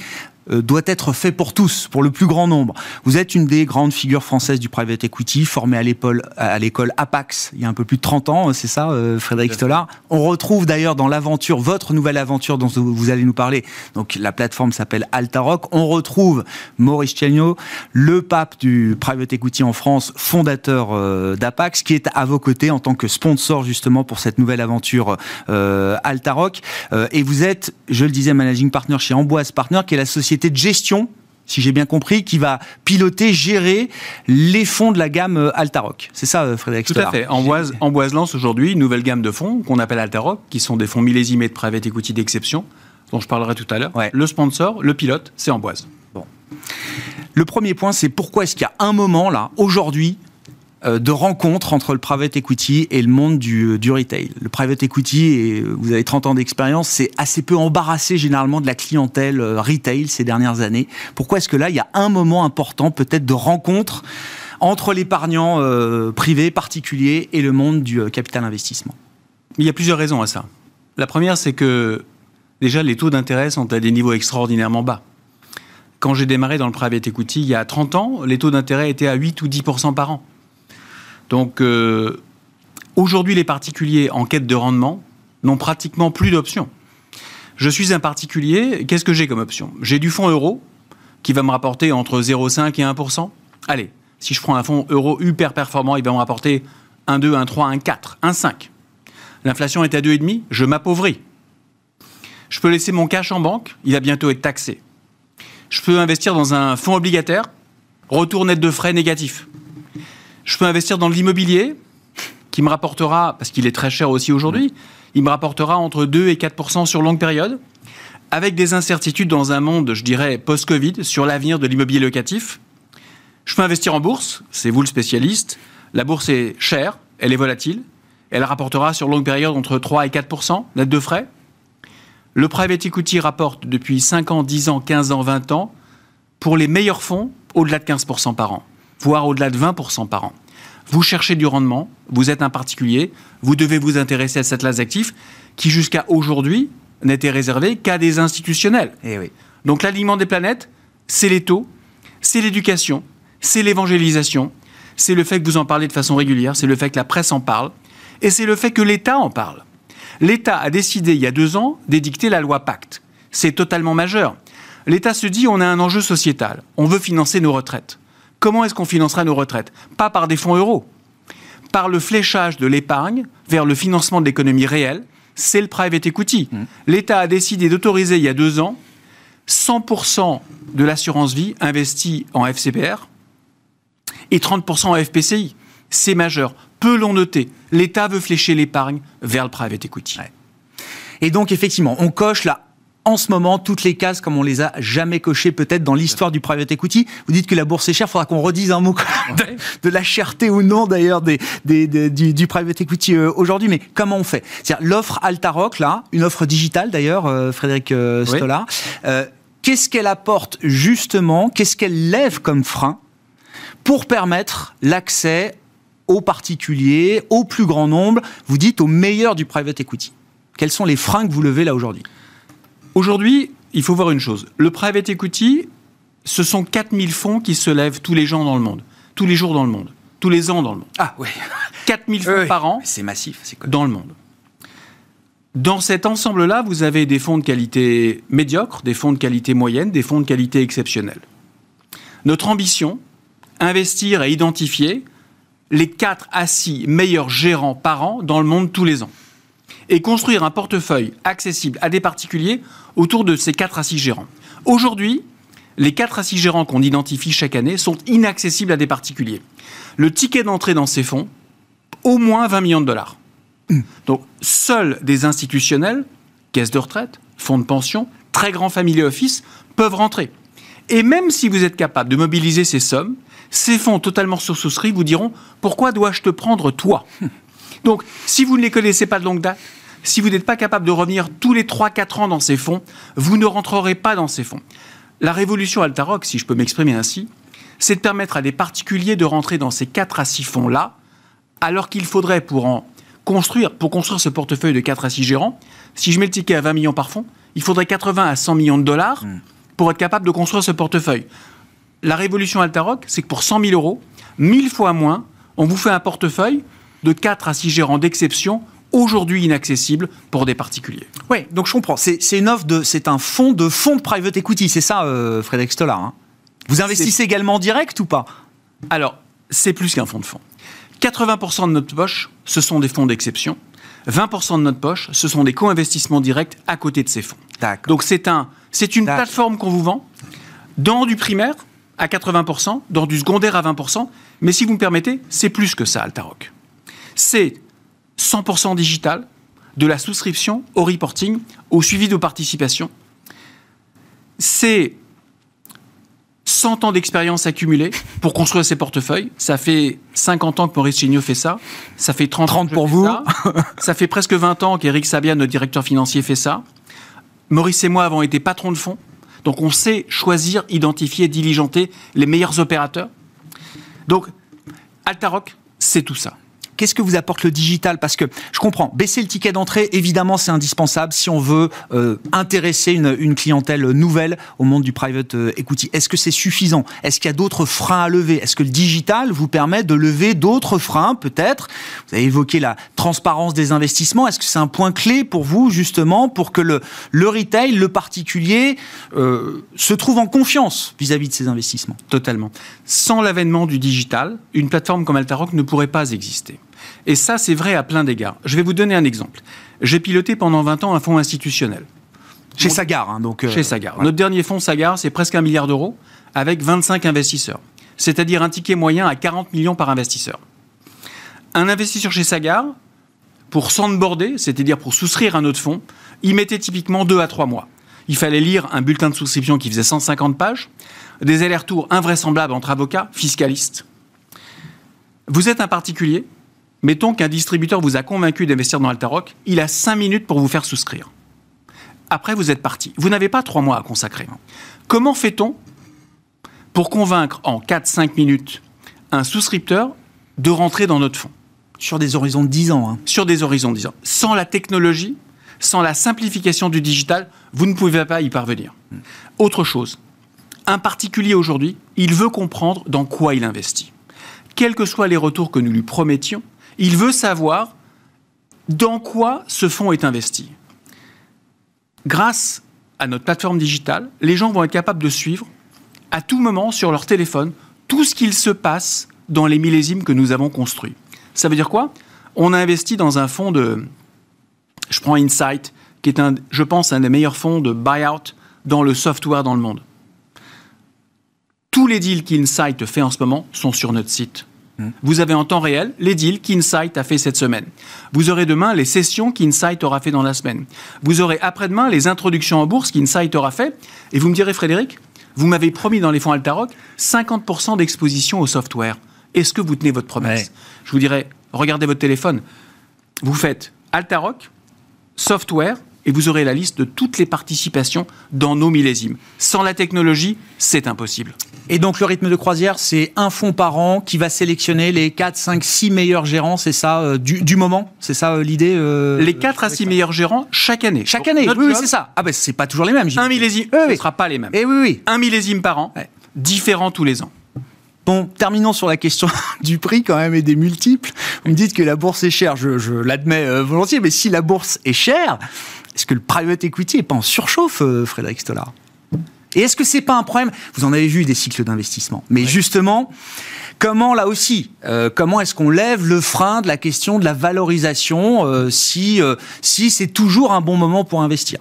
Speaker 1: doit être fait pour tous, pour le plus grand nombre. Vous êtes une des grandes figures françaises du private equity, formée à l'école à l'école Apax il y a un peu plus de 30 ans, c'est ça, euh, Frédéric Stollard. On retrouve d'ailleurs dans l'aventure, votre nouvelle aventure dont vous allez nous parler, donc la plateforme s'appelle Altaroc, on retrouve Maurice Chiagno, le pape du private equity en France, fondateur euh, d'Apax, qui est à vos côtés en tant que sponsor justement pour cette nouvelle aventure Altaroc. et vous êtes, je le disais, managing partner chez Amboise Partner, qui est la société de gestion si j'ai bien compris, qui va piloter, gérer les fonds de la gamme euh, Altaroc. C'est ça, euh, Frédéric
Speaker 6: Tout à fait. Amboise, Amboise lance aujourd'hui une nouvelle gamme de fonds qu'on appelle Altaroc, qui sont des fonds millésimés de private equity d'exception, dont je parlerai tout à l'heure. Le sponsor, le pilote, c'est Amboise. Bon.
Speaker 1: Le premier point, c'est pourquoi est-ce qu'il y a un moment, là, aujourd'hui, de rencontre entre le private equity et le monde du, euh, du retail. Le private equity, et euh, vous avez 30 ans d'expérience, c'est assez peu embarrassé généralement de la clientèle retail ces dernières années. Pourquoi est-ce que là, il y a un moment important peut-être de rencontre entre l'épargnant privé, particulier, et le monde du capital investissement?
Speaker 6: Il y a plusieurs raisons à ça. La première, c'est que déjà, les taux d'intérêt sont à des niveaux extraordinairement bas. Quand j'ai démarré dans le private equity, il y a 30 ans, les taux d'intérêt étaient à 8 ou 10% par an. Donc euh, aujourd'hui, les particuliers en quête de rendement n'ont pratiquement plus d'options. Je suis un particulier, qu'est-ce que j'ai comme option? J'ai du fonds euro qui va me rapporter entre 0,5 et 1% Allez, si je prends un fonds euro hyper performant, il va me rapporter 1,2, 1,3, 1,4, 1,5. L'inflation est à 2,5, je m'appauvris. Je peux laisser mon cash en banque, il va bientôt être taxé. Je peux investir dans un fonds obligataire, retour net de frais négatif. Je peux investir dans l'immobilier, qui me rapportera, parce qu'il est très cher aussi aujourd'hui, il me rapportera entre 2 et 4% sur longue période, avec des incertitudes dans un monde, je dirais, post-Covid, sur l'avenir de l'immobilier locatif. Je peux investir en bourse, c'est vous le spécialiste. La bourse est chère, elle est volatile, elle rapportera sur longue période entre 3 et 4 net de frais. Le private equity rapporte depuis 5 ans, 10 ans, 15 ans, 20 ans, pour les meilleurs fonds, au-delà de 15 par an voire au-delà de 20% par an. Vous cherchez du rendement, vous êtes un particulier, vous devez vous intéresser à cette classe d'actifs qui jusqu'à aujourd'hui n'était réservée qu'à des institutionnels.
Speaker 1: Et eh oui.
Speaker 6: Donc l'alignement des planètes, c'est les taux, c'est l'éducation, c'est l'évangélisation, c'est le fait que vous en parlez de façon régulière, c'est le fait que la presse en parle, et c'est le fait que l'État en parle. L'État a décidé il y a deux ans d'édicter la loi Pacte. C'est totalement majeur. L'État se dit on a un enjeu sociétal, on veut financer nos retraites. Comment est-ce qu'on financera nos retraites? Pas par des fonds euros, par le fléchage de l'épargne vers le financement de l'économie réelle, c'est le private equity. Mmh. L'État a décidé d'autoriser il y a deux ans 100% de l'assurance vie investie en FCPR et 30% en FPCI. C'est majeur. Peu l'ont noté. L'État veut flécher l'épargne vers le private equity.
Speaker 1: Et donc, effectivement, on coche là en ce moment toutes les cases comme on les a jamais cochées peut-être dans l'histoire du private equity. Vous dites que la bourse est chère, il faudra qu'on redise un mot de, la cherté ou non d'ailleurs des, du, private equity euh, aujourd'hui. Mais comment on fait? C'est-à-dire l'offre Altaroc là, une offre digitale d'ailleurs, euh, Frédéric euh, Stolla. Qu'est-ce qu'elle apporte justement? Qu'est-ce qu'elle lève comme frein pour permettre l'accès aux particuliers, au plus grand nombre, vous dites au meilleur du private equity Quels sont les freins que vous levez là aujourd'hui?
Speaker 6: Aujourd'hui, il faut voir une chose. Le private equity, ce sont 4000 fonds qui se lèvent tous les gens dans le monde, tous les jours dans le monde, tous les ans dans le monde.
Speaker 1: Ah oui.
Speaker 6: 4000 fonds par an.
Speaker 1: C'est massif, c'est
Speaker 6: Dans le monde. Dans cet ensemble-là, vous avez des fonds de qualité médiocre, des fonds de qualité moyenne, des fonds de qualité exceptionnelle. Notre ambition, investir et identifier les 4 à 6 meilleurs gérants par an dans le monde tous les ans et construire un portefeuille accessible à des particuliers autour de ces 4 à 6 gérants. Aujourd'hui, les 4 à 6 gérants qu'on identifie chaque année sont inaccessibles à des particuliers. Le ticket d'entrée dans ces fonds, au moins 20 millions de dollars. Donc, seuls des institutionnels, caisses de retraite, fonds de pension, très grands family office, peuvent rentrer. Et même si vous êtes capable de mobiliser ces sommes, ces fonds totalement souscrits vous diront pourquoi dois-je te prendre toi? Donc, si vous ne les connaissez pas de longue date, si vous n'êtes pas capable de revenir tous les 3-4 ans dans ces fonds, vous ne rentrerez pas dans ces fonds. La révolution Altaroc, si je peux m'exprimer ainsi, c'est de permettre à des particuliers de rentrer dans ces 4 à 6 fonds-là, alors qu'il faudrait pour en construire, pour construire ce portefeuille de 4 à 6 gérants, si je mets le ticket à 20 millions par fonds, il faudrait 80 à 100 millions de dollars hmm. pour être capable de construire ce portefeuille. La révolution Altaroc, c'est que pour 100 000 euros, 1000 fois moins, on vous fait un portefeuille de 4 à 6 gérants d'exception aujourd'hui inaccessibles pour des particuliers.
Speaker 1: Oui, donc je comprends. C'est une offre de, c'est un fonds de fonds de private equity, c'est ça, euh, Frédéric Stollard. Hein Vous investissez également en direct ou pas?
Speaker 6: Alors, c'est plus qu'un fonds de fonds. 80% de notre poche, ce sont des fonds d'exception. 20% de notre poche, ce sont des co-investissements directs à côté de ces fonds. Donc c'est un, c'est une plateforme qu'on vous vend dans du primaire à 80%, dans du secondaire à 20%. Mais si vous me permettez, c'est plus que ça, Altaroc c'est 100% digital, de la souscription au reporting, au suivi de participation. C'est 100 ans d'expérience accumulée pour construire ces portefeuilles. Ça fait 50 ans que Maurice Chignot fait ça. Ça fait 30,
Speaker 1: 30 pour vous.
Speaker 6: Ça. ça. fait presque 20 ans qu'Éric Sabia, notre directeur financier, fait ça. Maurice et moi avons été patrons de fonds. Donc on sait choisir, identifier, diligenter les meilleurs opérateurs. Donc Altaroc, c'est tout ça.
Speaker 1: Qu'est-ce que vous apporte le digital? Parce que je comprends, baisser le ticket d'entrée, évidemment, c'est indispensable si on veut euh, intéresser une, clientèle nouvelle au monde du private euh, equity. Est-ce que c'est suffisant? Est-ce qu'il y a d'autres freins à lever? Est-ce que le digital vous permet de lever d'autres freins, peut-être? Vous avez évoqué la transparence des investissements. Est-ce que c'est un point clé pour vous, justement, pour que le, retail, le particulier, euh, se trouve en confiance vis-à-vis -vis de ces investissements?
Speaker 6: Totalement. Sans l'avènement du digital, une plateforme comme Altaroc ne pourrait pas exister. Et ça, c'est vrai à plein d'égards. Je vais vous donner un exemple. J'ai piloté pendant 20 ans un fonds institutionnel.
Speaker 1: Chez Sagar, hein, donc.
Speaker 6: Euh, Chez Sagar. Notre dernier fonds Sagar, c'est presque un milliard d'euros, avec 25 investisseurs. C'est-à-dire un ticket moyen à 40 millions par investisseur. Un investisseur chez Sagar, pour s'onboarder, c'est-à-dire pour souscrire un autre fonds, il mettait typiquement 2 à 3 mois. Il fallait lire un bulletin de souscription qui faisait 150 pages, des allers-retours invraisemblables entre avocats, fiscalistes. Vous êtes un particulier, Mettons qu'un distributeur vous a convaincu d'investir dans Altaroc, il a 5 minutes pour vous faire souscrire. Après, vous êtes parti. Vous n'avez pas 3 mois à consacrer. Comment fait-on pour convaincre en 4-5 minutes un souscripteur de rentrer dans notre fonds?
Speaker 1: Sur des horizons de 10 ans. Hein.
Speaker 6: Sur des horizons de 10 ans. Sans la technologie, sans la simplification du digital, vous ne pouvez pas y parvenir. Hmm. Autre chose, Un particulier aujourd'hui, il veut comprendre dans quoi il investit. Quels que soient les retours que nous lui promettions, il veut savoir dans quoi ce fonds est investi. Grâce à notre plateforme digitale, les gens vont être capables de suivre à tout moment sur leur téléphone tout ce qu'il se passe dans les millésimes que nous avons construits. Ça veut dire quoi? On a investi dans un fonds de... Je prends Insight, qui est, un, je pense, un des meilleurs fonds de buyout dans le software dans le monde. Tous les deals qu'Insight fait en ce moment sont sur notre site. Vous avez en temps réel les deals qu'Insight a fait cette semaine. Vous aurez demain les sessions qu'Insight aura fait dans la semaine. Vous aurez après-demain les introductions en bourse qu'Insight aura fait. Et vous me direz, Frédéric, vous m'avez promis dans les fonds Altaroc 50% d'exposition au software. Est-ce que vous tenez votre promesse Je vous dirais, regardez votre téléphone. Vous faites Altaroc, software, et vous aurez la liste de toutes les participations dans nos millésimes. Sans la technologie, c'est impossible.
Speaker 1: Et donc le rythme de croisière, c'est un fonds par an qui va sélectionner les 4, 5, 6 meilleurs gérants, c'est ça, euh, du, moment? C'est ça euh, l'idée
Speaker 6: euh, Les 4 à 6 meilleurs gérants chaque année.
Speaker 1: Chaque année, oui, c'est ça. Ah ben c'est pas toujours les mêmes.
Speaker 6: Un millésime, ce ne sera pas les mêmes.
Speaker 1: Et eh oui, oui.
Speaker 6: Un millésime par an, différent tous les ans.
Speaker 1: Bon, terminons sur la question du prix quand même et des multiples. Vous me dites que la bourse est chère, je, l'admets volontiers, mais si la bourse est chère, est-ce que le private equity est pas en surchauffe, Frédéric Stollard? Et est-ce que c'est pas un problème? Vous en avez vu des cycles d'investissement, mais justement, comment là aussi, euh, comment est-ce qu'on lève le frein de la question de la valorisation euh, si euh, si c'est toujours un bon moment pour investir?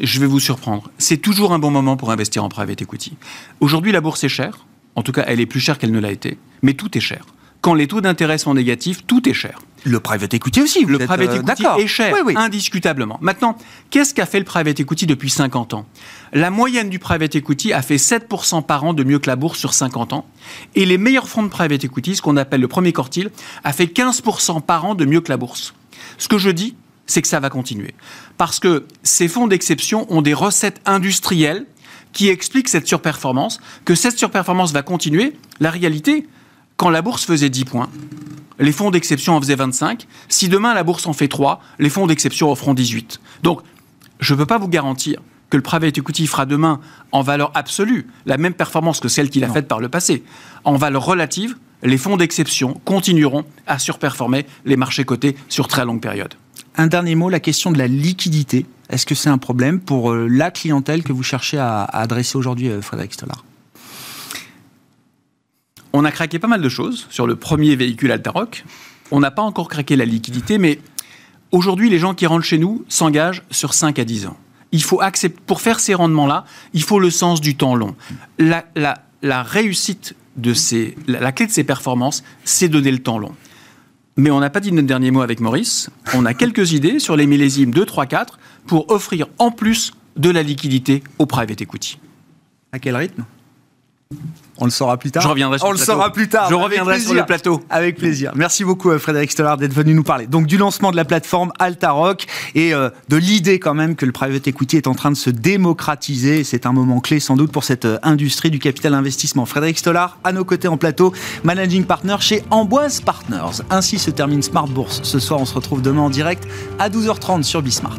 Speaker 6: Je vais vous surprendre. C'est toujours un bon moment pour investir en private equity. Aujourd'hui, la bourse est chère. En tout cas, elle est plus chère qu'elle ne l'a été, mais tout est cher. Quand les taux d'intérêt sont négatifs, tout est cher.
Speaker 1: Le private equity aussi,
Speaker 6: Le private equity est cher, indiscutablement. Maintenant, qu'est-ce qu'a fait le private equity depuis 50 ans? La moyenne du private equity a fait 7% par an de mieux que la bourse sur 50 ans. Et les meilleurs fonds de private equity, ce qu'on appelle le premier quartile, a fait 15% par an de mieux que la bourse. Ce que je dis, c'est que ça va continuer. Parce que ces fonds d'exception ont des recettes industrielles qui expliquent cette surperformance, que cette surperformance va continuer. La réalité, quand la bourse faisait 10 points, les fonds d'exception en faisaient 25. Si demain la bourse en fait 3, les fonds d'exception en feront 18. Donc, je ne peux pas vous garantir que le private equity fera demain, en valeur absolue, la même performance que celle qu'il a faite par le passé. En valeur relative, les fonds d'exception continueront à surperformer les marchés cotés sur très longue période.
Speaker 1: Un dernier mot, la question de la liquidité. Est-ce que c'est un problème pour euh, la clientèle que vous cherchez à, adresser aujourd'hui, euh, Frédéric Stollard?
Speaker 6: On a craqué pas mal de choses sur le premier véhicule Altaroc. On n'a pas encore craqué la liquidité, mais aujourd'hui, les gens qui rentrent chez nous s'engagent sur 5 à 10 ans. Il faut accepter, pour faire ces rendements-là, il faut le sens du temps long. La, réussite de ces, la, clé de ces performances, c'est donner le temps long. Mais on n'a pas dit notre dernier mot avec Maurice. On a quelques idées sur les millésimes 2, 3, 4 pour offrir en plus de la liquidité au private equity.
Speaker 1: À quel rythme? On le saura plus tard.
Speaker 6: Je reviendrai sur
Speaker 1: On le, saura plus tard.
Speaker 6: Je reviendrai sur le plateau.
Speaker 1: Avec plaisir. Merci beaucoup euh, Frédéric Stollard d'être venu nous parler. Donc du lancement de la plateforme Altaroc et euh, de l'idée quand même que le private equity est en train de se démocratiser. C'est un moment clé sans doute pour cette euh, industrie du capital investissement. Frédéric Stollard à nos côtés en plateau, managing partner chez Amboise Partners. Ainsi se termine Smart Bourse. Ce soir, on se retrouve demain en direct à 12h30 sur Bismart.